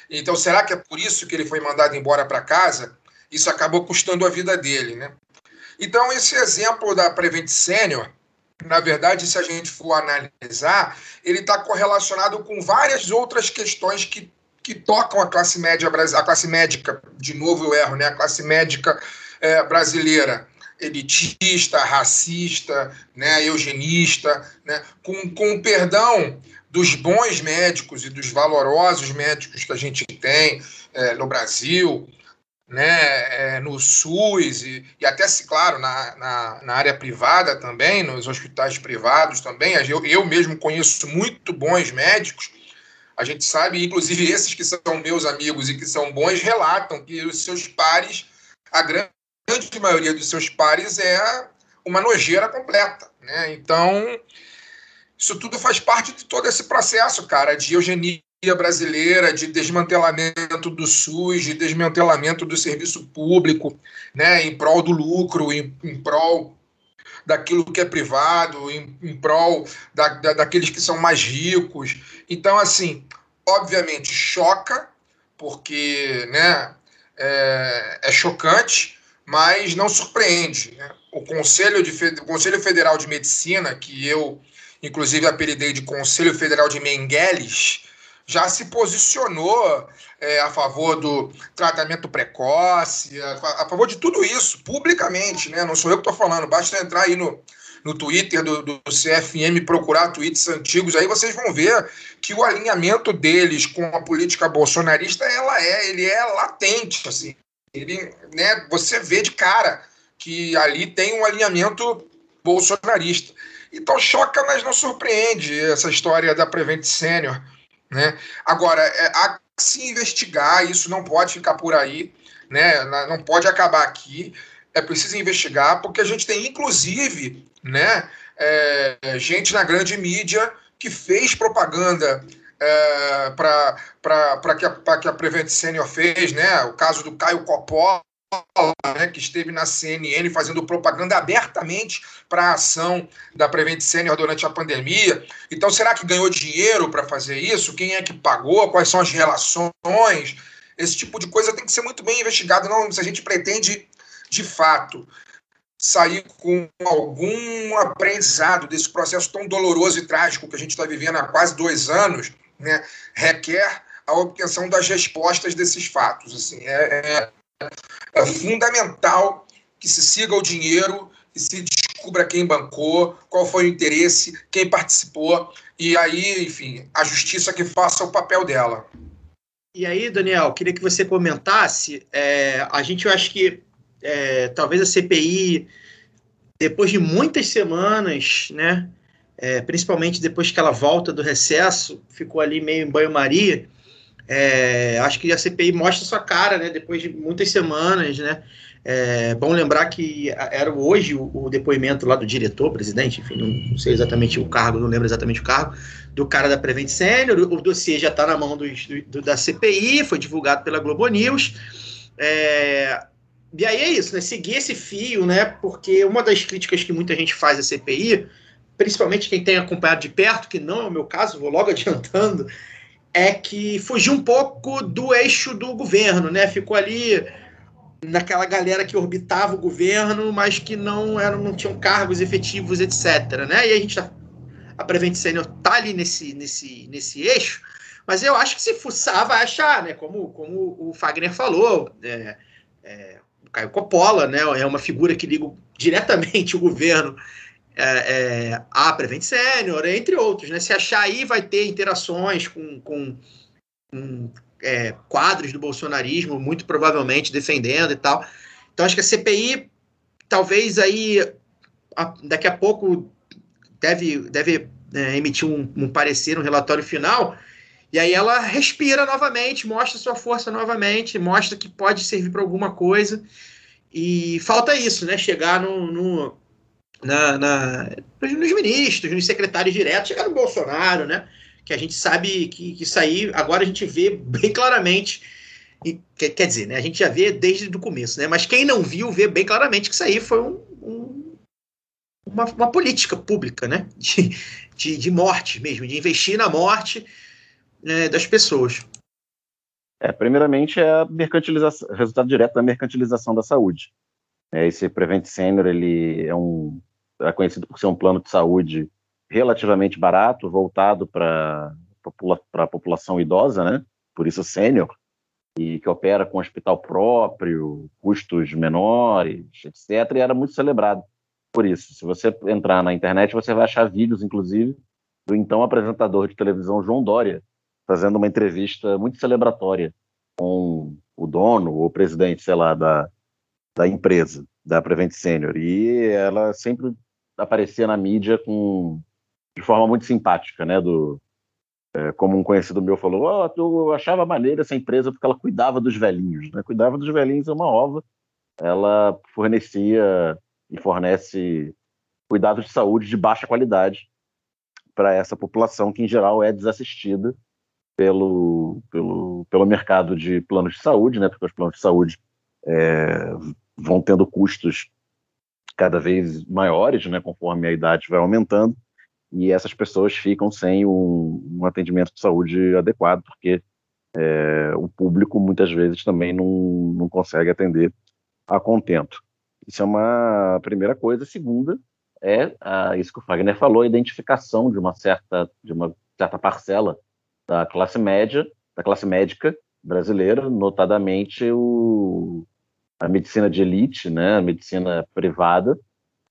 Então, será que é por isso que ele foi mandado embora para casa? Isso acabou custando a vida dele, né? Então, esse exemplo da Prevent Senior, na verdade, se a gente for analisar, ele está correlacionado com várias outras questões que, que tocam a classe média a classe médica, de novo eu erro, né? A classe médica é, brasileira. Elitista, racista, né, eugenista, né, com, com o perdão dos bons médicos e dos valorosos médicos que a gente tem é, no Brasil, né, é, no SUS e, e até, claro, na, na, na, área privada também, nos hospitais privados também. Eu, eu mesmo conheço muito bons médicos. A gente sabe, inclusive esses que são meus amigos e que são bons, relatam que os seus pares, a grande maioria dos seus pares é uma nojeira completa. Né? Então, isso tudo faz parte de todo esse processo, cara, de eugenia brasileira, de desmantelamento do SUS, de desmantelamento do serviço público, né, em prol do lucro, em, em prol daquilo que é privado, em, em prol da, da, daqueles que são mais ricos. Então, assim, obviamente choca, porque né, é, é chocante, mas não surpreende. Né? O, Conselho de, o Conselho Federal de Medicina, que eu inclusive apelidei de Conselho Federal de Mengueles, já se posicionou é, a favor do tratamento precoce, a, a, favor de tudo isso, publicamente, né? Não sou eu que estou falando, basta entrar aí no, no Twitter do, do CFM, procurar tweets antigos, aí vocês vão ver que o alinhamento deles com a política bolsonarista, ela é, ele é latente, assim. Ele, né, você vê de cara que ali tem um alinhamento bolsonarista. Então choca, mas não surpreende essa história da Prevent Senior. Né? Agora, é, há que se investigar, isso não pode ficar por aí, né? não pode acabar aqui. É preciso investigar, porque a gente tem, inclusive, né, é, gente na grande mídia que fez propaganda é, para que, a, que a Prevent Senior fez, né? O caso do Caio Coppola, né, que esteve na CNN fazendo propaganda abertamente para a ação da Prevent Senior durante a pandemia. Então, será que ganhou dinheiro para fazer isso? Quem é que pagou? Quais são as relações? Esse tipo de coisa tem que ser muito bem investigado. Não, se a gente pretende, de fato, sair com algum aprendizado desse processo tão doloroso e trágico que a gente está vivendo há quase dois anos, né, requer a obtenção das respostas desses fatos. Assim, é, é é fundamental que se siga o dinheiro e se descubra quem bancou, qual foi o interesse, quem participou, e aí, enfim, a justiça que faça o papel dela. E aí, Daniel, queria que você comentasse. É, a gente, eu acho que é, talvez a CPI, depois de muitas semanas, né, é, principalmente depois que ela volta do recesso, ficou ali meio em banho-maria, é, acho que a CPI mostra sua cara, né? Depois de muitas semanas, né? É bom lembrar que era hoje o, depoimento lá do diretor, presidente, enfim, não, não, sei exatamente o cargo, não lembro exatamente o cargo, do cara da Prevent Senior. O, o dossiê já está na mão do, do, da CPI, foi divulgado pela Globo News. É, e aí é isso, né? Seguir esse fio, né? Porque uma das críticas que muita gente faz à CPI, principalmente quem tem acompanhado de perto, que não é o meu caso, vou logo adiantando, é que fugiu um pouco do eixo do governo, né? Ficou ali naquela galera que orbitava o governo, mas que não eram, não tinham cargos efetivos, etc. Né? E a gente tá, a Prevent Senior tá ali nesse, nesse, nesse eixo, mas eu acho que se fuçar vai achar, né? Como, como o Fagner falou, é, é, o Caio Coppola, né? É uma figura que liga diretamente o governo é, é, a Prevent Senior, entre outros. Né? Se achar aí, vai ter interações com, com, com é, quadros do bolsonarismo, muito provavelmente defendendo e tal. Então, acho que a CPI, talvez aí, a, daqui a pouco, deve, deve é, emitir um, um parecer, um relatório final. E aí ela respira novamente, mostra sua força novamente, mostra que pode servir para alguma coisa. E falta isso, né? Chegar no, no na, na, nos ministros, nos secretários diretos, chegar no Bolsonaro, né? Que a gente sabe que, que isso aí, agora a gente vê bem claramente, e, quer, quer dizer, né? A gente já vê desde o começo, né? Mas quem não viu, vê bem claramente que isso aí foi um, um, uma, uma, política pública, né? De, de, de, morte mesmo, de investir na morte né, das pessoas. É, primeiramente é a mercantilização, resultado direto da mercantilização da saúde. É, esse Prevent Senior ele é um é conhecido por ser um plano de saúde relativamente barato, voltado para a população idosa, né? Por isso sênior, e que opera com hospital próprio, custos menores, etc. E era muito celebrado por isso. Se você entrar na internet, você vai achar vídeos, inclusive, do então apresentador de televisão João Dória, fazendo uma entrevista muito celebratória com o dono ou presidente, sei lá, da, da empresa, da Prevent Senior. E ela sempre aparecia na mídia com de forma muito simpática, né? Do, é, como um conhecido meu falou, oh, eu achava maneira essa empresa porque ela cuidava dos velhinhos, né? Cuidava dos velhinhos é uma ova. Ela fornecia e fornece cuidados de saúde de baixa qualidade para essa população que em geral é desassistida pelo, pelo, pelo mercado de planos de saúde, né? Porque os planos de saúde é, vão tendo custos cada vez maiores, né, conforme a idade vai aumentando, e essas pessoas ficam sem um, um atendimento de saúde adequado, porque é, o público muitas vezes também não, não consegue atender a contento. Isso é uma primeira coisa. Segunda é a, isso que o Fagner falou, a identificação de uma certa, de uma certa parcela da classe média, da classe médica brasileira, notadamente o, a medicina de elite, né, a medicina privada.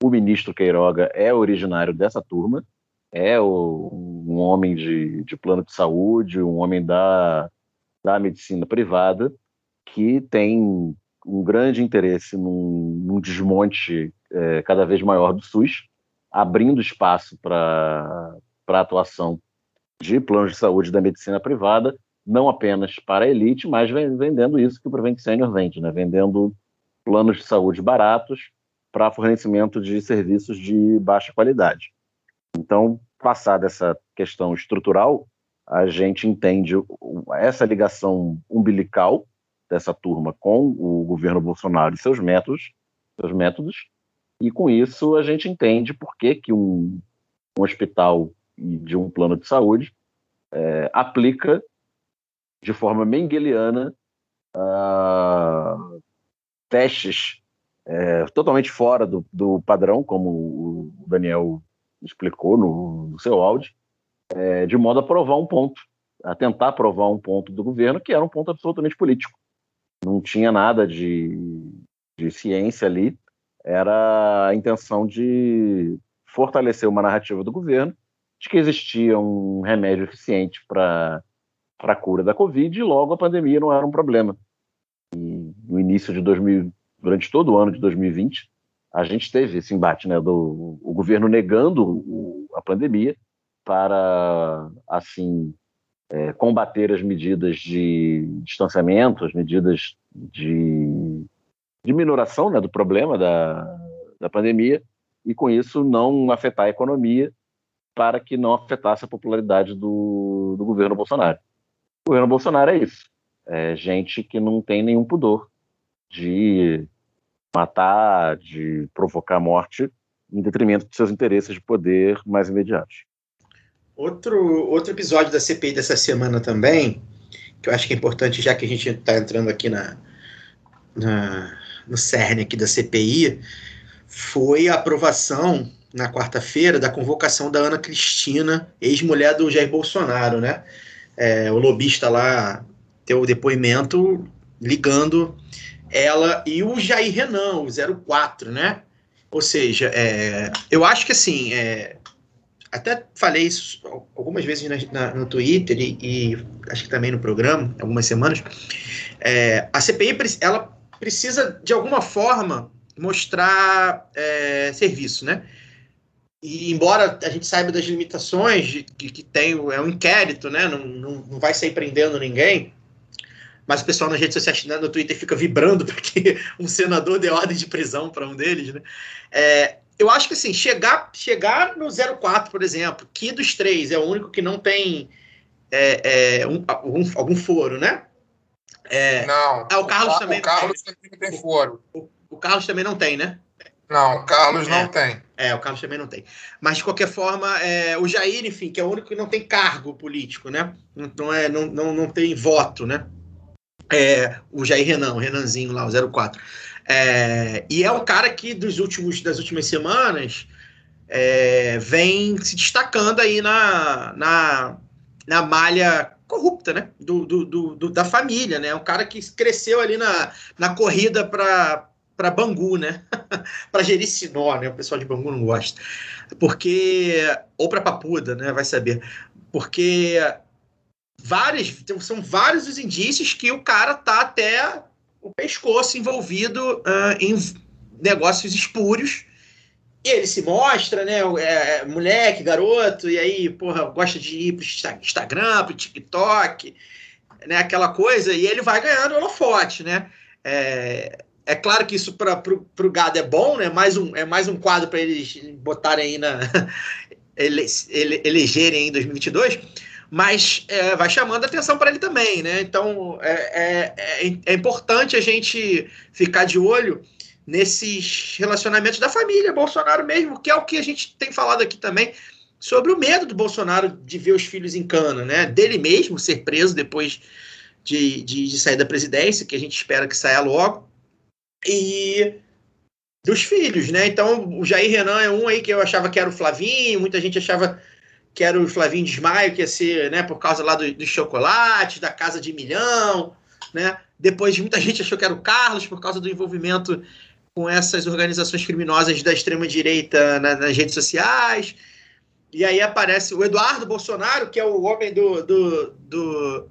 O ministro Queiroga é originário dessa turma, é o, um homem de, de plano de saúde, um homem da, da medicina privada, que tem um grande interesse num, num desmonte é, cada vez maior do SUS, abrindo espaço para a atuação de planos de saúde da medicina privada, não apenas para a elite, mas vendendo isso que o Prevent Senior vende, né? vendendo planos de saúde baratos para fornecimento de serviços de baixa qualidade. Então, passada essa questão estrutural, a gente entende essa ligação umbilical dessa turma com o governo Bolsonaro e seus métodos, seus métodos, e com isso a gente entende por que, que um, um hospital de um plano de saúde é, aplica de forma mengeliana uh, testes é, totalmente fora do, do, padrão, como o Daniel explicou no, no seu áudio, é, de modo a provar um ponto, a tentar provar um ponto do governo que era um ponto absolutamente político. Não tinha nada de, de ciência ali, era a intenção de fortalecer uma narrativa do governo de que existia um remédio eficiente para a cura da Covid e logo a pandemia não era um problema no início de 2000, durante todo o ano de 2020, a gente teve esse embate, né, do o governo negando o, a pandemia para, assim, é, combater as medidas de distanciamento, as medidas de, de minoração né, do problema da, da pandemia, e com isso não afetar a economia para que não afetasse a popularidade do, do governo Bolsonaro. O governo Bolsonaro é isso. É gente que não tem nenhum pudor de matar, de provocar morte, em detrimento de seus interesses de poder mais imediatos. Outro, outro episódio da CPI dessa semana também, que eu acho que é importante, já que a gente está entrando aqui na, na, no cerne aqui da CPI, foi a aprovação na quarta-feira da convocação da Ana Cristina, ex-mulher do Jair Bolsonaro, né? É, o lobista lá deu o depoimento ligando ela e o Jair Renan, o 04, né? Ou seja, é, eu acho que assim, é, até falei isso algumas vezes na, na, no Twitter e, e, acho que também no programa, algumas semanas. É, a CPI ela precisa de alguma forma mostrar é, serviço, né? E embora a gente saiba das limitações de, que, que tem, é um inquérito, né? Não, não, não vai sair prendendo ninguém mas o pessoal nas redes sociais, né, no Twitter, fica vibrando porque um senador deu ordem de prisão para um deles, né? É, eu acho que assim, chegar, chegar no 04, por exemplo, que dos três é o único que não tem é, é, um, algum, algum foro, né? É, Não. Ah, o Carlos Ca- também O Carlos também não tem foro. o, o Carlos também não tem, né? Não, o Carlos É. não tem. É, o Carlos também não tem. Mas, de qualquer forma, é, o Jair, enfim, que é o único que não tem cargo político, né? Não, não é, não, não, não tem voto, né? É, o Jair Renan, o Renanzinho lá, o 04. É, e é um cara que, dos últimos, das últimas semanas, é, vem se destacando aí na, na, na malha corrupta, né? Do, do, do- da família, né? Um cara que cresceu ali na, na corrida para para Bangu, né? para Jericinó, né? O pessoal de Bangu não gosta. Porque ou para Papuda, né? Vai saber. Porque vários são vários os indícios que o cara tá até o pescoço envolvido ah, em negócios espúrios. E ele se mostra, né? é, é, moleque, garoto, e aí, porra, gosta de ir pro Insta- Instagram, pro TikTok, né? Aquela coisa, e ele vai ganhando holofote, né? É, é claro que isso para o gado é bom, né? Mais um, é mais um quadro para eles botarem aí na. ele, ele, elegerem em 2022, mas é, vai chamando atenção para ele também, né? Então é, é, é, é importante a gente ficar de olho nesses relacionamentos da família Bolsonaro mesmo, que é o que a gente tem falado aqui também sobre o medo do Bolsonaro de ver os filhos em cana, né? Dele mesmo ser preso depois de, de, de sair da presidência, que a gente espera que saia logo, e dos filhos, né? Então o Jair Renan é um aí que eu achava que era o Flavinho, muita gente achava que era o Flavinho Desmaio, que ia ser, né, por causa lá dos do chocolates, da casa de milhão, né? Depois muita gente achou que era o Carlos por causa do envolvimento com essas organizações criminosas da extrema direita na, nas redes sociais. E aí aparece o Eduardo Bolsonaro, que é o homem do, do, do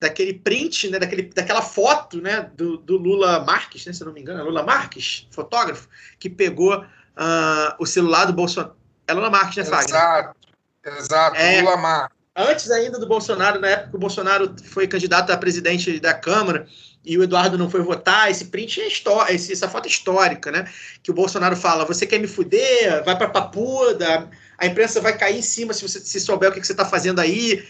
daquele print, né, daquele, daquela foto, né, do, do Lula Marques, né, se eu não me engano, é Lula Marques, fotógrafo, que pegou ah, o celular do Bolsonaro. É Lula Marques, né, Fagner? Exato. Exato. É. Lula Mar. antes ainda do Bolsonaro, na época que o Bolsonaro foi candidato a presidente da Câmara e o Eduardo não foi votar, esse print é história, essa foto é histórica, né? Que o Bolsonaro fala: você quer me fuder? Vai pra papuda, a imprensa vai cair em cima se você se souber o que, que você tá fazendo aí.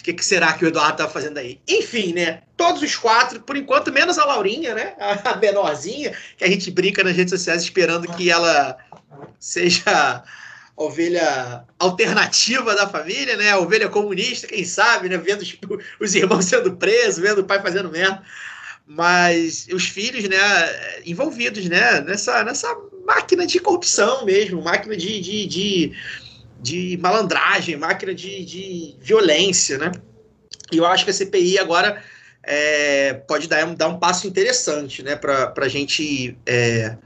O que, que será que o Eduardo tá fazendo aí? Enfim, né? Todos os quatro, por enquanto, menos a Laurinha, né? A menorzinha, que a gente brinca nas redes sociais esperando que ela seja ovelha alternativa da família, né? Ovelha comunista, quem sabe, né? Vendo os, os irmãos sendo presos, vendo o pai fazendo merda. Mas os filhos, né, envolvidos, né, nessa, nessa máquina de corrupção mesmo, máquina de, de, de, de malandragem, máquina de, de violência, né? E eu acho que a CPI agora é, pode dar, dar um passo interessante, né, para a gente. É,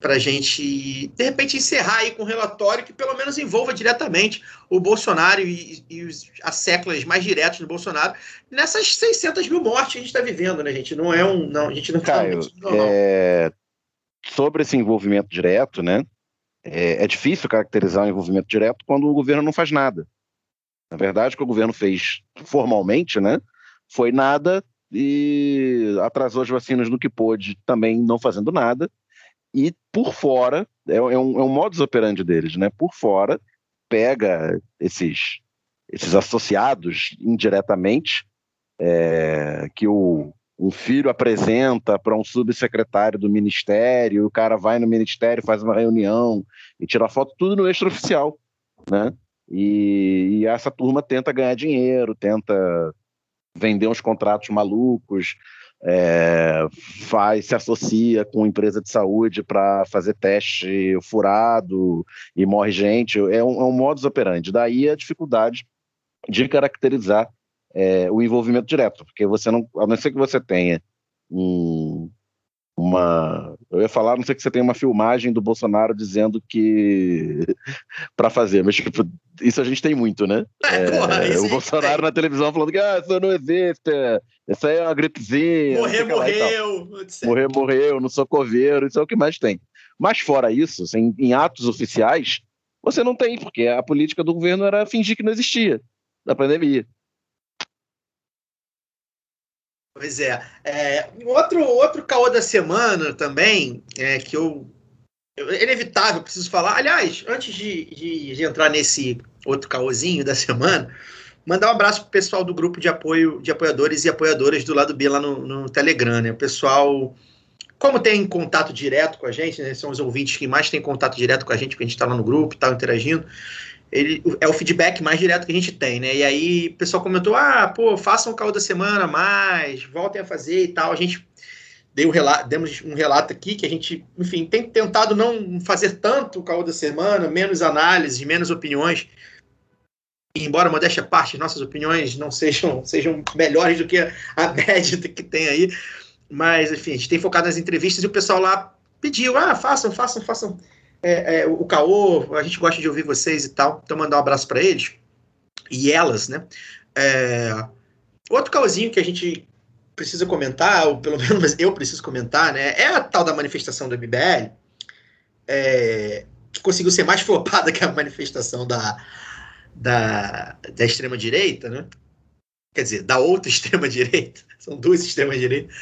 para a gente, de repente, encerrar aí com um relatório que pelo menos envolva diretamente o Bolsonaro e, e os, as séculas mais diretos do Bolsonaro nessas 600 mil mortes que a gente está vivendo, né, gente? Não é um. Não, a gente não está Caio, é, sobre esse envolvimento direto, né? É, é difícil caracterizar um envolvimento direto quando o governo não faz nada. Na verdade, o que o governo fez formalmente, né? Foi nada e atrasou as vacinas no que pôde, também não fazendo nada. E por fora, é, é um, é um modus operandi deles, né? Por fora, pega esses, esses associados indiretamente, é, que o, um filho apresenta para um subsecretário do ministério, o cara vai no ministério, faz uma reunião e tira foto, tudo no extraoficial, né? E, e essa turma tenta ganhar dinheiro, tenta vender uns contratos malucos, é, faz, se associa com empresa de saúde para fazer teste furado e morre gente. É um, é um modus operandi. Daí a dificuldade de caracterizar é, o envolvimento direto, porque você não, a não ser que você tenha um, uma, eu ia falar, não ser que você tenha uma filmagem do Bolsonaro dizendo que para fazer, mas tipo, isso a gente tem muito, né? É, porra, isso o Bolsonaro na televisão falando que ah, isso não existe, isso aí é uma gripezinha, sei Morrer, morreu. morrer, morreu, não sou coveiro, isso é o que mais tem. Mas fora isso, assim, em atos oficiais, você não tem, porque a política do governo era fingir que não existia da pandemia. Pois é. é outro, outro caô da semana também, é, que eu é inevitável, preciso falar. Aliás, antes de, de, de entrar nesse outro caosinho da semana, mandar um abraço pro pessoal do grupo de apoio, de apoiadores e apoiadoras do lado B lá no, no Telegram, né? O pessoal, como tem contato direto com a gente, né? São os ouvintes que mais têm contato direto com a gente, porque a gente está lá no grupo, tá interagindo. Ele, é o feedback mais direto que a gente tem, né? E aí o pessoal comentou: ah, pô, façam o caô da semana mais, voltem a fazer e tal. A gente deu relato, demos um relato aqui que a gente, enfim, tem tentado não fazer tanto o caô da semana, menos análises, menos opiniões. Embora modéstia parte, nossas opiniões não sejam, sejam melhores do que a média que tem aí. Mas, enfim, a gente tem focado nas entrevistas e o pessoal lá pediu: ah, façam, façam, façam é, é, o caô, a gente gosta de ouvir vocês e tal. Então, mandar um abraço para eles e elas, né? É, outro caôzinho que a gente precisa comentar, ou pelo menos eu preciso comentar, né? É a tal da manifestação do MBL, é, que conseguiu ser mais flopada que a manifestação da, da, da extrema-direita, né? Quer dizer, da outra extrema-direita. São duas extremas-direitas.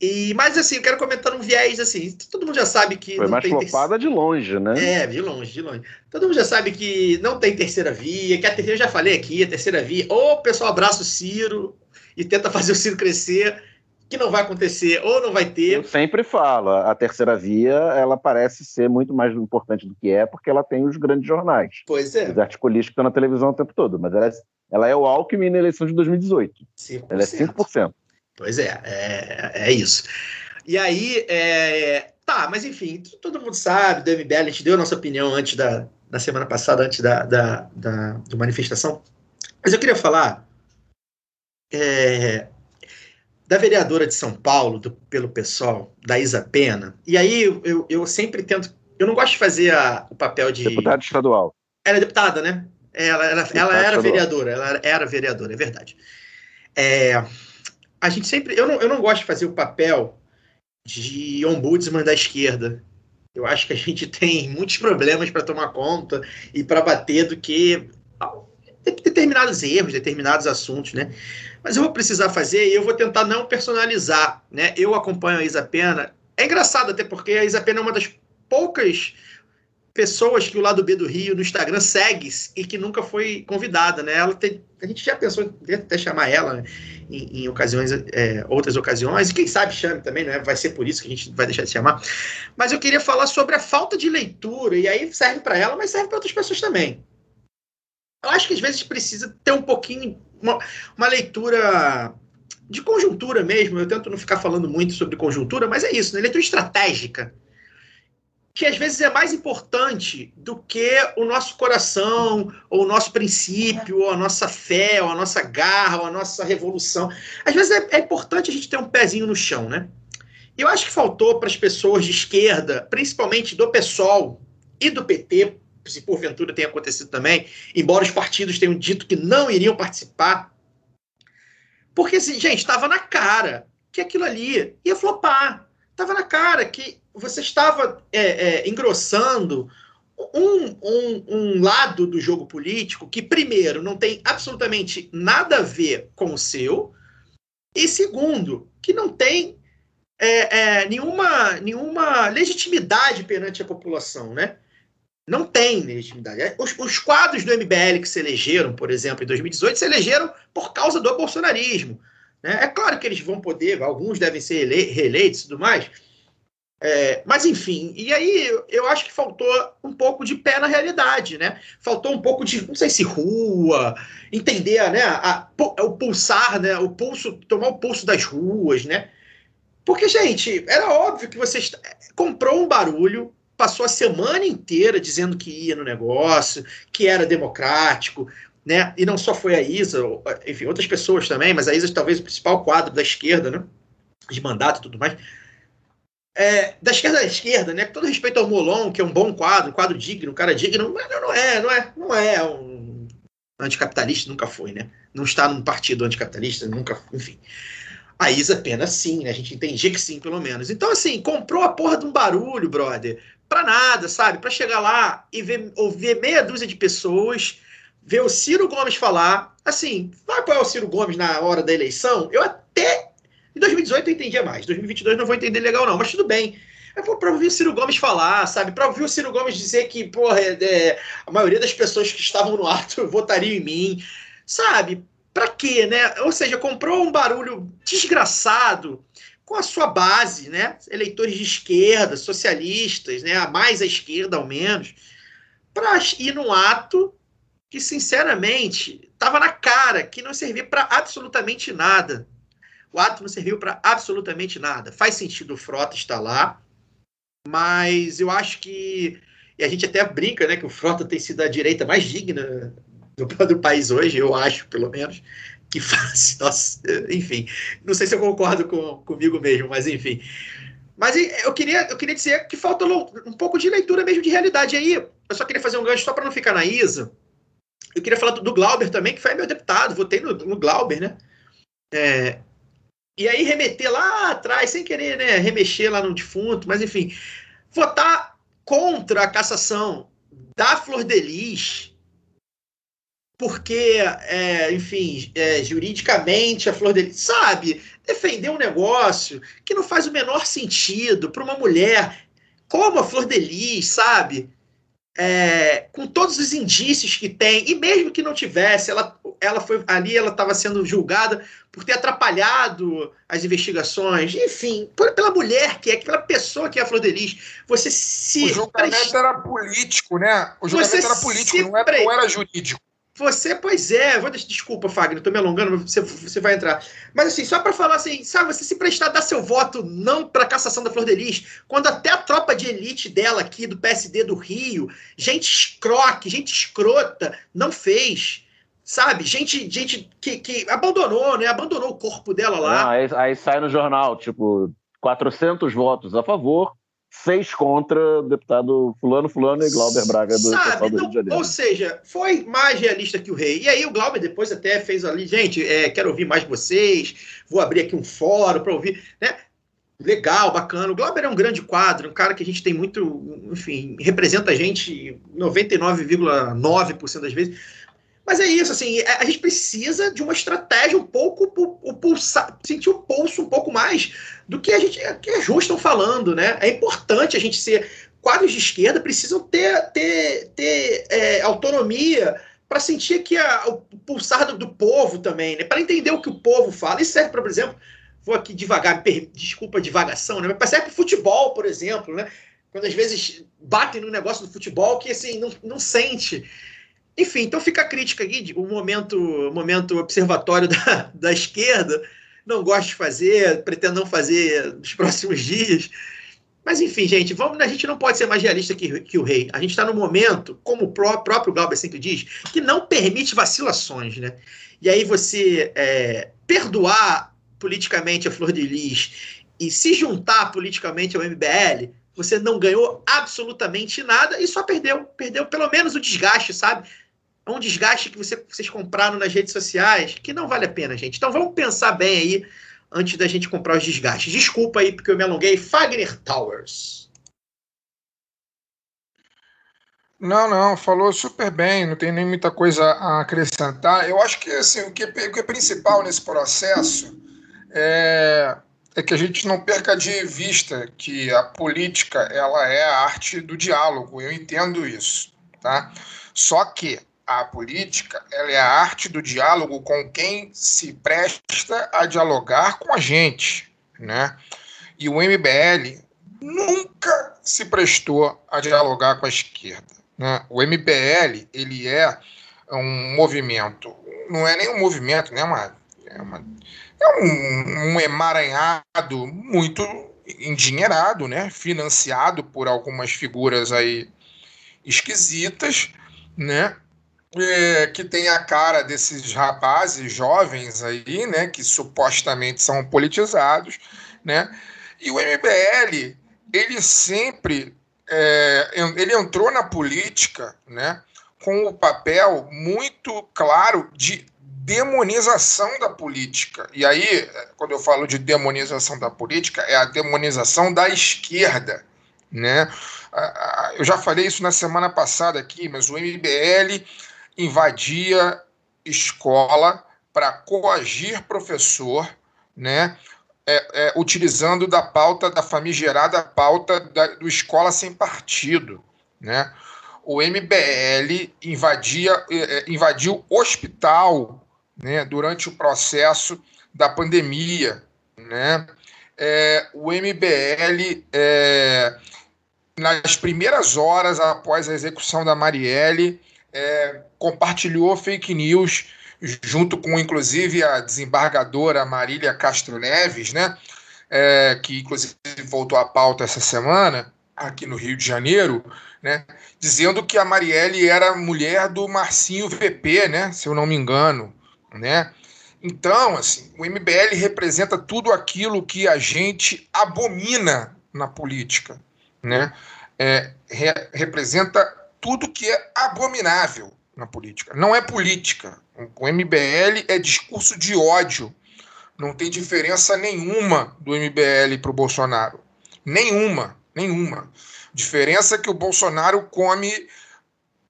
E, mas assim, eu quero comentar um viés assim. Todo mundo já sabe que. Foi mais flopada de longe, né? É, de longe, de longe. Todo mundo já sabe que não tem terceira via, que a terceira, eu já falei aqui, a terceira via, ou o pessoal abraça o Ciro e tenta fazer o Ciro crescer, que não vai acontecer, ou não vai ter. Eu sempre falo, a terceira via, ela parece ser muito mais importante do que é, porque ela tem os grandes jornais. Pois é. Os articulistas que estão na televisão o tempo todo, mas ela é, ela é o Alckmin na eleição de 2018. 5%. Ela é 5%. Pois é, é, é isso. E aí, é, tá, mas enfim, todo mundo sabe do MBL, a gente deu a nossa opinião antes da, da semana passada, antes da, da, da, da manifestação. Mas eu queria falar é, da vereadora de São Paulo, do, pelo PSOL, da Isa Pena. E aí eu, eu sempre tento. Eu não gosto de fazer a, o papel de. Deputada estadual. Ela é deputada, né? Ela, ela, ela era estadual. vereadora, ela era vereadora, é verdade. É, a gente sempre. Eu não, eu não gosto de fazer o papel de ombudsman da esquerda. Eu acho que a gente tem muitos problemas para tomar conta e para bater do que determinados erros, determinados assuntos, né? Mas eu vou precisar fazer e eu vou tentar não personalizar, né? Eu acompanho a Isa Pena. É engraçado até porque a Isa Pena é uma das poucas pessoas que o lado B do Rio no Instagram segue e que nunca foi convidada, né? Ela tem, a gente já pensou em até chamar ela em, em ocasiões, é, outras ocasiões, e quem sabe chame também, né? Vai ser por isso que a gente vai deixar de chamar. Mas eu queria falar sobre a falta de leitura, e aí serve para ela, mas serve para outras pessoas também. Eu acho que às vezes precisa ter um pouquinho, uma, uma leitura de conjuntura mesmo. Eu tento não ficar falando muito sobre conjuntura, mas é isso, né? Leitura estratégica que às vezes é mais importante do que o nosso coração, ou o nosso princípio, ou a nossa fé, ou a nossa garra, ou a nossa revolução. Às vezes é, é importante a gente ter um pezinho no chão, né? Eu acho que faltou para as pessoas de esquerda, principalmente do PSOL e do PT, se porventura tenha acontecido também, embora os partidos tenham dito que não iriam participar. Porque, assim, gente, estava na cara que aquilo ali ia flopar. Estava na cara que você estava é, é, engrossando um, um, um, lado do jogo político que, primeiro, não tem absolutamente nada a ver com o seu, e segundo, que não tem é, é, nenhuma, nenhuma legitimidade perante a população, né? Não tem legitimidade. Os, os, quadros do MBL que se elegeram, por exemplo, em 2018, se elegeram por causa do bolsonarismo. Né? É claro que eles vão poder, alguns devem ser reeleitos e tudo mais, é, mas enfim, e aí eu acho que faltou um pouco de pé na realidade, né? Faltou um pouco de, não sei se rua, entender, né? A, a, o pulsar, né? O pulso, tomar o pulso das ruas, né? Porque, gente, era óbvio que você comprou um barulho, passou a semana inteira dizendo que ia no negócio, que era democrático, né? E não só foi a Isa, enfim, outras pessoas também, mas a Isa talvez o principal quadro da esquerda, né? De mandato e tudo mais é, da esquerda à esquerda, né? Com todo respeito ao Molon, que é um bom quadro, um quadro digno, um cara digno, mas não é, não é, não é um anticapitalista, nunca foi, né? Não está num partido anticapitalista, nunca, enfim. A Isa Pena, sim, né? A gente entendia que sim, pelo menos. Então, assim, comprou a porra de um barulho, brother, pra nada, sabe? Pra chegar lá e ver, ouvir meia dúzia de pessoas, ver o Ciro Gomes falar. Assim, vai apoiar o Ciro Gomes na hora da eleição? Eu até em 2018 eu entendia mais. 2022 não vou entender legal, não, mas tudo bem. Vou para ouvir o Ciro Gomes falar, sabe? Para ouvir o Ciro Gomes dizer que, porra, é, é, a maioria das pessoas que estavam no ato votariam em mim, sabe? Para quê, né? Ou seja, comprou um barulho desgraçado com a sua base, né? Eleitores de esquerda, socialistas, né? A mais à esquerda, ao menos, para ir num ato que, sinceramente, estava na cara que não servia para absolutamente nada. O não serviu para absolutamente nada. Faz sentido o Frota estar lá, mas eu acho que. E a gente até brinca, né? Que o Frota tem sido a direita mais digna do, do país hoje, eu acho, pelo menos. Que faz. Nossa, enfim. Não sei se eu concordo com, comigo mesmo, mas enfim. Mas eu queria, eu queria dizer que falta um pouco de leitura mesmo de realidade aí. Eu só queria fazer um gancho só para não ficar na Isa. Eu queria falar do, do, Glauber também, que foi meu deputado, votei no, no Glauber, né? É, e aí remeter lá atrás, sem querer né, remexer lá no defunto, mas enfim, votar contra a cassação da Flor de Lis, porque, é, enfim, é, juridicamente a Flor de Lis, sabe, defender um negócio que não faz o menor sentido para uma mulher como a Flor de Lis, sabe? É, com todos os indícios que tem, e mesmo que não tivesse, ela, ela foi ali, ela estava sendo julgada por ter atrapalhado as investigações, enfim, por, pela mulher que é, pela pessoa que é a Flor de Lis, você se. O julgamento era político, né? O julgamento era político, não era, não era jurídico. Você, pois é, vou deixar, desculpa, Fagner, estou me alongando, você, você vai entrar. Mas assim, só para falar assim, sabe, você se prestar a dar seu voto não para cassação da Flor de Lis, quando até a tropa de elite dela aqui, do PSD do Rio, gente escroque, gente escrota, não fez. Sabe, gente, gente que, que abandonou, né? Abandonou o corpo dela lá. Não, aí, aí sai no jornal, tipo, 400 votos a favor, seis contra o deputado fulano, fulano e Glauber Braga do Sabe, do Rio de Janeiro. Ou seja, foi mais realista que o rei. E aí o Glauber depois até fez ali, gente, é, quero ouvir mais vocês, vou abrir aqui um fórum para ouvir, né? Legal, bacana. O Glauber é um grande quadro, um cara que a gente tem muito, enfim, representa a gente 99,9% das vezes. Mas é isso, assim, é, a gente precisa de uma estratégia um pouco, o pulsar, sentir o pulso um pouco mais do que a gente, que as ruas estão falando, né? É importante a gente ser quadros de esquerda precisam ter, ter, ter é, autonomia para sentir que a, o pulsar do, do povo também, né? Para entender o que o povo fala. Isso serve, por exemplo, vou aqui devagar, per, desculpa a divagação, né? Mas serve para futebol, por exemplo, né? Quando às vezes batem no negócio do futebol que assim não, não sente. Enfim, então fica a crítica aqui, o momento, momento observatório da, da esquerda. Não gosto de fazer, pretendo não fazer nos próximos dias. Mas enfim, gente, vamos, a gente não pode ser mais realista que, que o rei. A gente está no momento, como o próprio Glauber sempre diz, que não permite vacilações, né? E aí você é, perdoar politicamente a Flor de Lis e se juntar politicamente ao MBL, você não ganhou absolutamente nada e só perdeu. Perdeu pelo menos o desgaste, sabe? É um desgaste que você, vocês compraram nas redes sociais que não vale a pena, gente. Então vamos pensar bem aí antes da gente comprar os desgastes. Desculpa aí porque eu me alonguei. Fagner Towers. Não, não, falou super bem, não tem nem muita coisa a acrescentar. Eu acho que assim, o, que, o que é principal nesse processo é, é que a gente não perca de vista que a política ela é a arte do diálogo. Eu entendo isso, tá? Só que a política ela é a arte do diálogo com quem se presta a dialogar com a gente, né? E o MBL nunca se prestou a dialogar com a esquerda, né? O MBL ele é um movimento, não é nem um movimento, né? Uma, é, uma, é um, um emaranhado muito endinheirado, né? Financiado por algumas figuras aí esquisitas, né? É, que tem a cara desses rapazes jovens aí, né, que supostamente são politizados, né? E o MBL, ele sempre é, ele entrou na política, né, com o papel muito claro de demonização da política. E aí, quando eu falo de demonização da política, é a demonização da esquerda, né? Eu já falei isso na semana passada aqui, mas o MBL invadia escola para coagir professor, né, é, é, utilizando da pauta, da famigerada pauta da, do Escola Sem Partido. Né? O MBL invadia, é, é, invadiu hospital né, durante o processo da pandemia. Né? É, o MBL, é, nas primeiras horas após a execução da Marielle, é, compartilhou fake news junto com inclusive a desembargadora Marília Castro Neves, né, é, que inclusive voltou à pauta essa semana aqui no Rio de Janeiro, né, dizendo que a Marielle era mulher do Marcinho VP, né, se eu não me engano, né. Então, assim, o MBL representa tudo aquilo que a gente abomina na política, né? É, re representa tudo que é abominável na política. Não é política. O MBL é discurso de ódio. Não tem diferença nenhuma do MBL para o Bolsonaro. Nenhuma, nenhuma. Diferença que o Bolsonaro come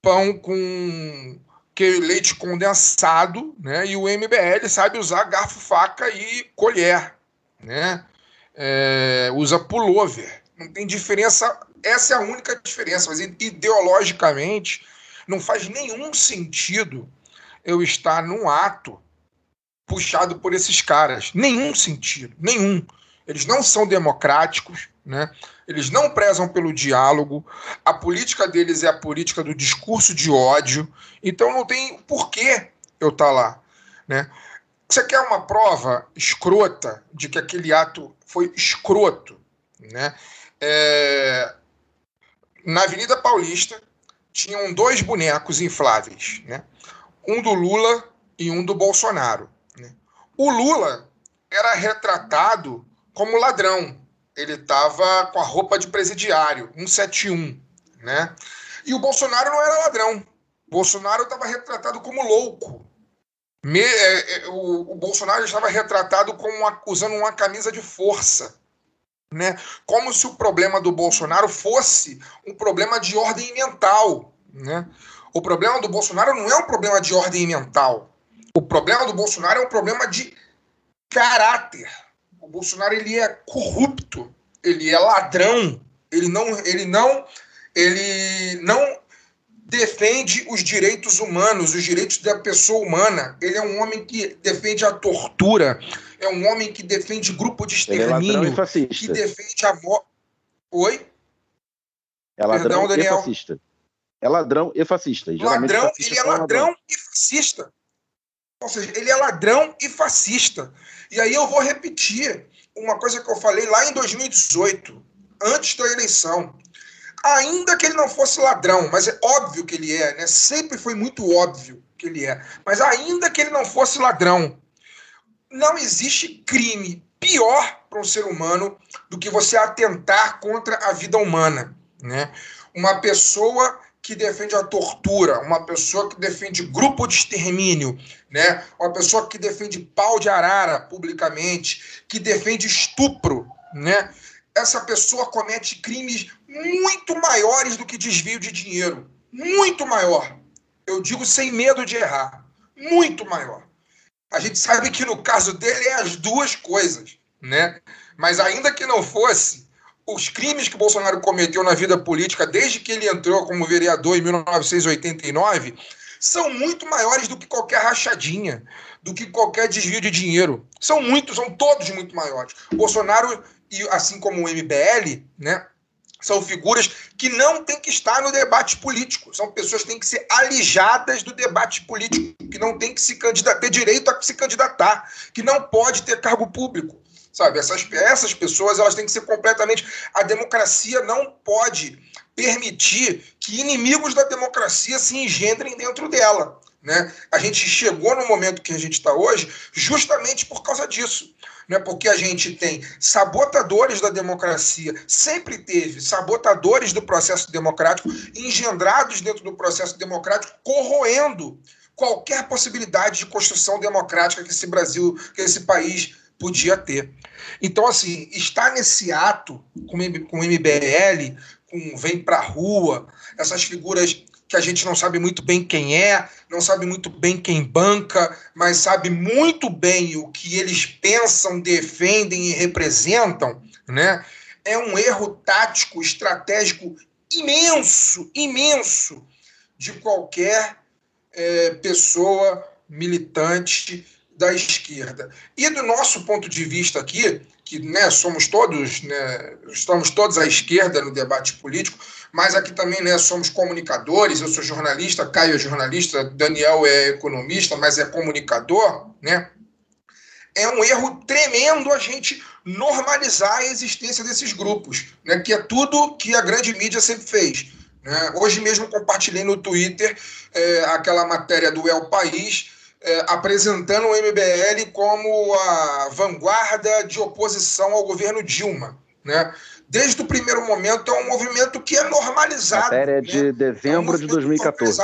pão com leite condensado, né? E o MBL sabe usar garfo, faca e colher, né? É, usa pullover. Não tem diferença. Essa é a única diferença. Mas ideologicamente não faz nenhum sentido eu estar num ato puxado por esses caras. Nenhum sentido, nenhum. Eles não são democráticos, né? Eles não prezam pelo diálogo. A política deles é a política do discurso de ódio. Então não tem porquê eu estar tá lá, né? Você quer uma prova escrota de que aquele ato foi escroto, né? É... Na Avenida Paulista, tinham dois bonecos infláveis, né? um do Lula e um do Bolsonaro. Né? O Lula era retratado como ladrão. Ele estava com a roupa de presidiário, 171. Né? E o Bolsonaro não era ladrão. O Bolsonaro estava retratado como louco. Me, é, é, o, o, Bolsonaro estava retratado como uma, usando uma camisa de força. Né? Como se o problema do Bolsonaro fosse um problema de ordem mental. Né? O problema do Bolsonaro não é um problema de ordem mental. O problema do Bolsonaro é um problema de caráter. O Bolsonaro ele é corrupto, ele é ladrão, ele não, ele não, ele não defende os direitos humanos, os direitos da pessoa humana. Ele é um homem que defende a tortura, é um homem que defende grupo de extermínio, é que defende a morte. Oi? É ladrão Perdão, Daniel. e fascista. É ladrão e fascista. E ladrão, fascista ele é ladrão, ladrão e fascista. Ou seja, ele é ladrão e fascista. E aí eu vou repetir uma coisa que eu falei lá em 2018, antes da eleição. Ainda que ele não fosse ladrão, mas é óbvio que ele é, né? Sempre foi muito óbvio que ele é. Mas ainda que ele não fosse ladrão, não existe crime pior para um ser humano do que você atentar contra a vida humana, né? Uma pessoa que defende a tortura, uma pessoa que defende grupo de extermínio, né? uma pessoa que defende pau de arara publicamente, que defende estupro, né? essa pessoa comete crimes muito maiores do que desvio de dinheiro. Muito maior. Eu digo sem medo de errar. Muito maior. A gente sabe que no caso dele é as duas coisas, né? Mas ainda que não fosse, os crimes que Bolsonaro cometeu na vida política desde que ele entrou como vereador em 1989 são muito maiores do que qualquer rachadinha, do que qualquer desvio de dinheiro. São muitos, são todos muito maiores. Bolsonaro, assim como o MBL, né, são figuras que não têm que estar no debate político. São pessoas que têm que ser alijadas do debate político, que não têm que se candidatar, ter direito a se candidatar, que não pode ter cargo público. Sabe, essas, essas pessoas elas têm que ser completamente. A democracia não pode permitir que inimigos da democracia se engendrem dentro dela. Né? A gente chegou no momento que a gente está hoje justamente por causa disso. Né? Porque a gente tem sabotadores da democracia, sempre teve sabotadores do processo democrático, engendrados dentro do processo democrático, corroendo qualquer possibilidade de construção democrática que esse Brasil, que esse país podia ter. Então, assim, estar nesse ato com o MBL com Vem Pra Rua, essas figuras que a gente não sabe muito bem quem é, não sabe muito bem quem banca, mas sabe muito bem o que eles pensam, defendem e representam, né? É um erro tático, estratégico imenso, imenso de qualquer é, pessoa militante da esquerda. E do nosso ponto de vista aqui, que né, somos todos, né, estamos todos à esquerda no debate político, mas aqui também né, somos comunicadores, eu sou jornalista, Caio é jornalista, Daniel é economista, mas é comunicador, né? É um erro tremendo a gente normalizar a existência desses grupos, né, que é tudo que a grande mídia sempre fez. Né? Hoje mesmo compartilhei no Twitter é, aquela matéria do El País, é, apresentando o MBL como a vanguarda de oposição ao governo Dilma. Né? Desde o primeiro momento, é um movimento que é normalizado. Matéria de né? dezembro é um de 2014.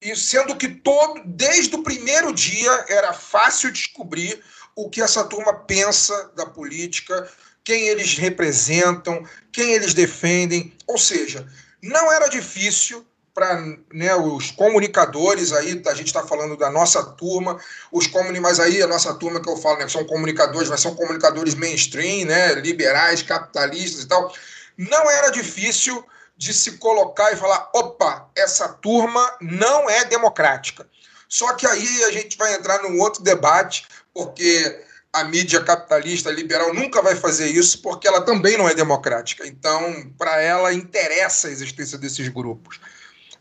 E sendo que todo, desde o primeiro dia era fácil descobrir o que essa turma pensa da política, quem eles representam, quem eles defendem. Ou seja, não era difícil para né, os comunicadores aí, a gente está falando da nossa turma, os mas aí a nossa turma que eu falo, né, são comunicadores, mas são comunicadores mainstream, né, liberais, capitalistas e tal. Não era difícil de se colocar e falar: opa, essa turma não é democrática. Só que aí a gente vai entrar num outro debate, porque a mídia capitalista liberal nunca vai fazer isso, porque ela também não é democrática. Então, para ela, interessa a existência desses grupos.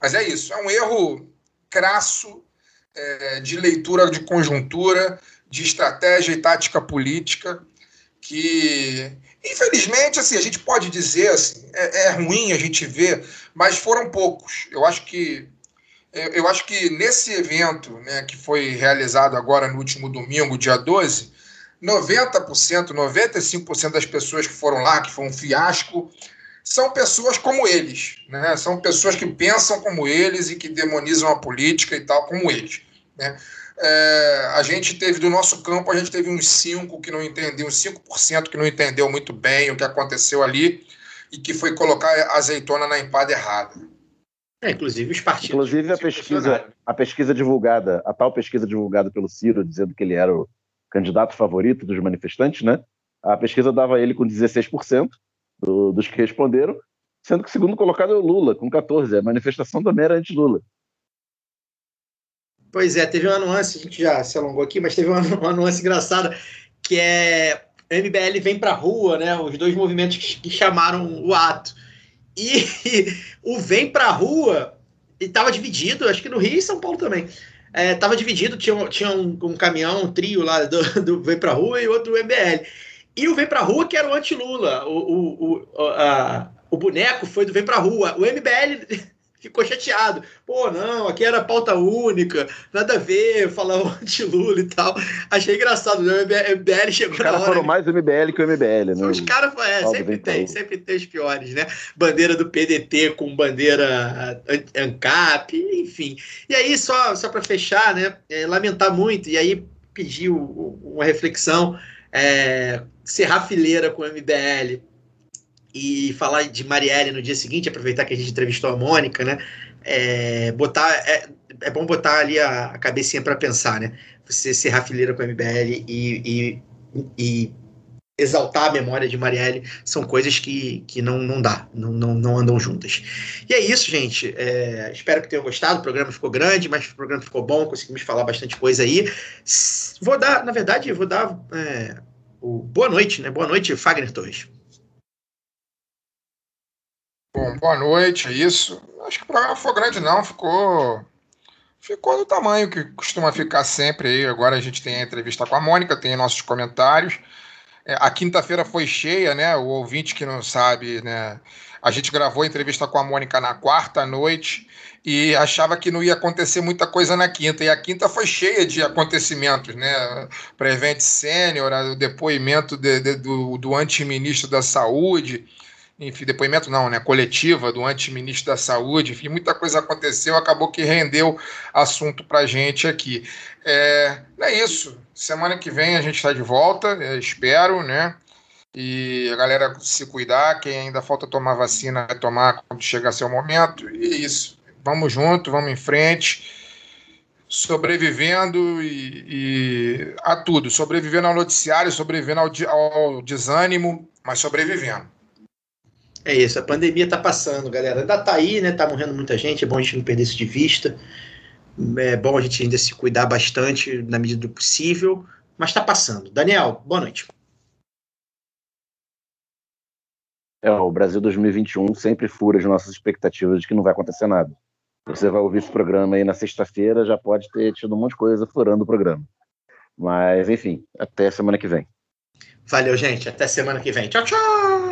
Mas é isso, é um erro crasso é, de leitura de conjuntura, de estratégia e tática política, que, infelizmente, assim, a gente pode dizer, assim, é, é ruim a gente ver, mas foram poucos. Eu acho que eu acho que nesse evento né, que foi realizado agora no último domingo, dia 12, 90%, 95% das pessoas que foram lá, que foi um fiasco, são pessoas como eles, né? São pessoas que pensam como eles e que demonizam a política e tal como eles, né? É, a gente teve do nosso campo, a gente teve uns 5 que não entendeu, uns 5% que não entendeu muito bem o que aconteceu ali e que foi colocar azeitona na empada errada. É, inclusive os partidos. Inclusive a pesquisa, a pesquisa divulgada, a tal pesquisa divulgada pelo Ciro, dizendo que ele era o candidato favorito dos manifestantes, né? A pesquisa dava ele com 16%, do, dos que responderam, sendo que o segundo colocado é o Lula, com 14%. A manifestação também era anti-Lula. Pois é, teve uma nuance, a gente já se alongou aqui, mas teve uma, uma nuance engraçada, que é MBL vem para rua, né? Os dois movimentos que, que chamaram o ato. E, o vem para rua estava dividido, acho que no Rio e São Paulo também. Estava é, dividido, tinha, tinha um, um, caminhão, um trio lá do, do Vem Pra Rua e outro MBL. E o Vem Pra Rua, que era o anti-Lula. O, o, o, a, o boneco foi do Vem Pra Rua. O MBL ficou chateado. Pô, não, aqui era pauta única, nada a ver, falar anti-Lula e tal. Achei engraçado, né? O MBL chegou os hora. Os caras foram mais o MBL que o MBL, né? Os caras, é, sempre tem, sempre tem os piores, né? Bandeira do PDT com bandeira ANCAP, enfim. E aí, só, só para fechar, né? É, lamentar muito, e aí pedir uma reflexão é, serrar fileira com o MBL e falar de Marielle no dia seguinte, aproveitar que a gente entrevistou a Mônica, né? É, botar, é, é bom botar ali a, a cabecinha para pensar, né? Você serrar fileira com o MBL e, e, e, exaltar a memória de Marielle são coisas que, que não, não dá, não, não, não andam juntas. E é isso, gente. É, espero que tenham gostado. O programa ficou grande, mas o programa ficou bom, conseguimos falar bastante coisa aí. Vou dar, na verdade, vou dar. É, o boa noite, né? Boa noite, Fagner Torres. Bom, boa noite, é isso. Acho que o programa foi grande, não. Ficou. Ficou do tamanho que costuma ficar sempre aí. Agora a gente tem a entrevista com a Mônica, tem nossos comentários. É, a quinta-feira foi cheia, né? O ouvinte que não sabe, né? A gente gravou a entrevista com a Mônica na quarta noite e achava que não ia acontecer muita coisa na quinta. E a quinta foi cheia de acontecimentos, né? Prevent Sênior, o depoimento de, de, do, do antiministro da Saúde, enfim, depoimento não, né? Coletiva do antiministro da Saúde, enfim, muita coisa aconteceu, acabou que rendeu assunto para gente aqui. É, é isso. Semana que vem a gente está de volta, espero, né? E a galera se cuidar, quem ainda falta tomar vacina, vai tomar quando chegar seu momento. E é isso. Vamos junto, vamos em frente, sobrevivendo e, e a tudo. Sobrevivendo ao noticiário, sobrevivendo ao, ao desânimo, mas sobrevivendo. É isso, a pandemia tá passando, galera. Ainda tá aí, né? Tá morrendo muita gente, é bom a gente não perder isso de vista. É bom a gente ainda se cuidar bastante na medida do possível, mas tá passando. Daniel, boa noite. É, o Brasil 2021 sempre fura as nossas expectativas de que não vai acontecer nada. Você vai ouvir esse programa aí na sexta-feira, já pode ter tido um monte de coisa furando o programa. Mas, enfim, até semana que vem. Valeu, gente. Até semana que vem. Tchau, tchau!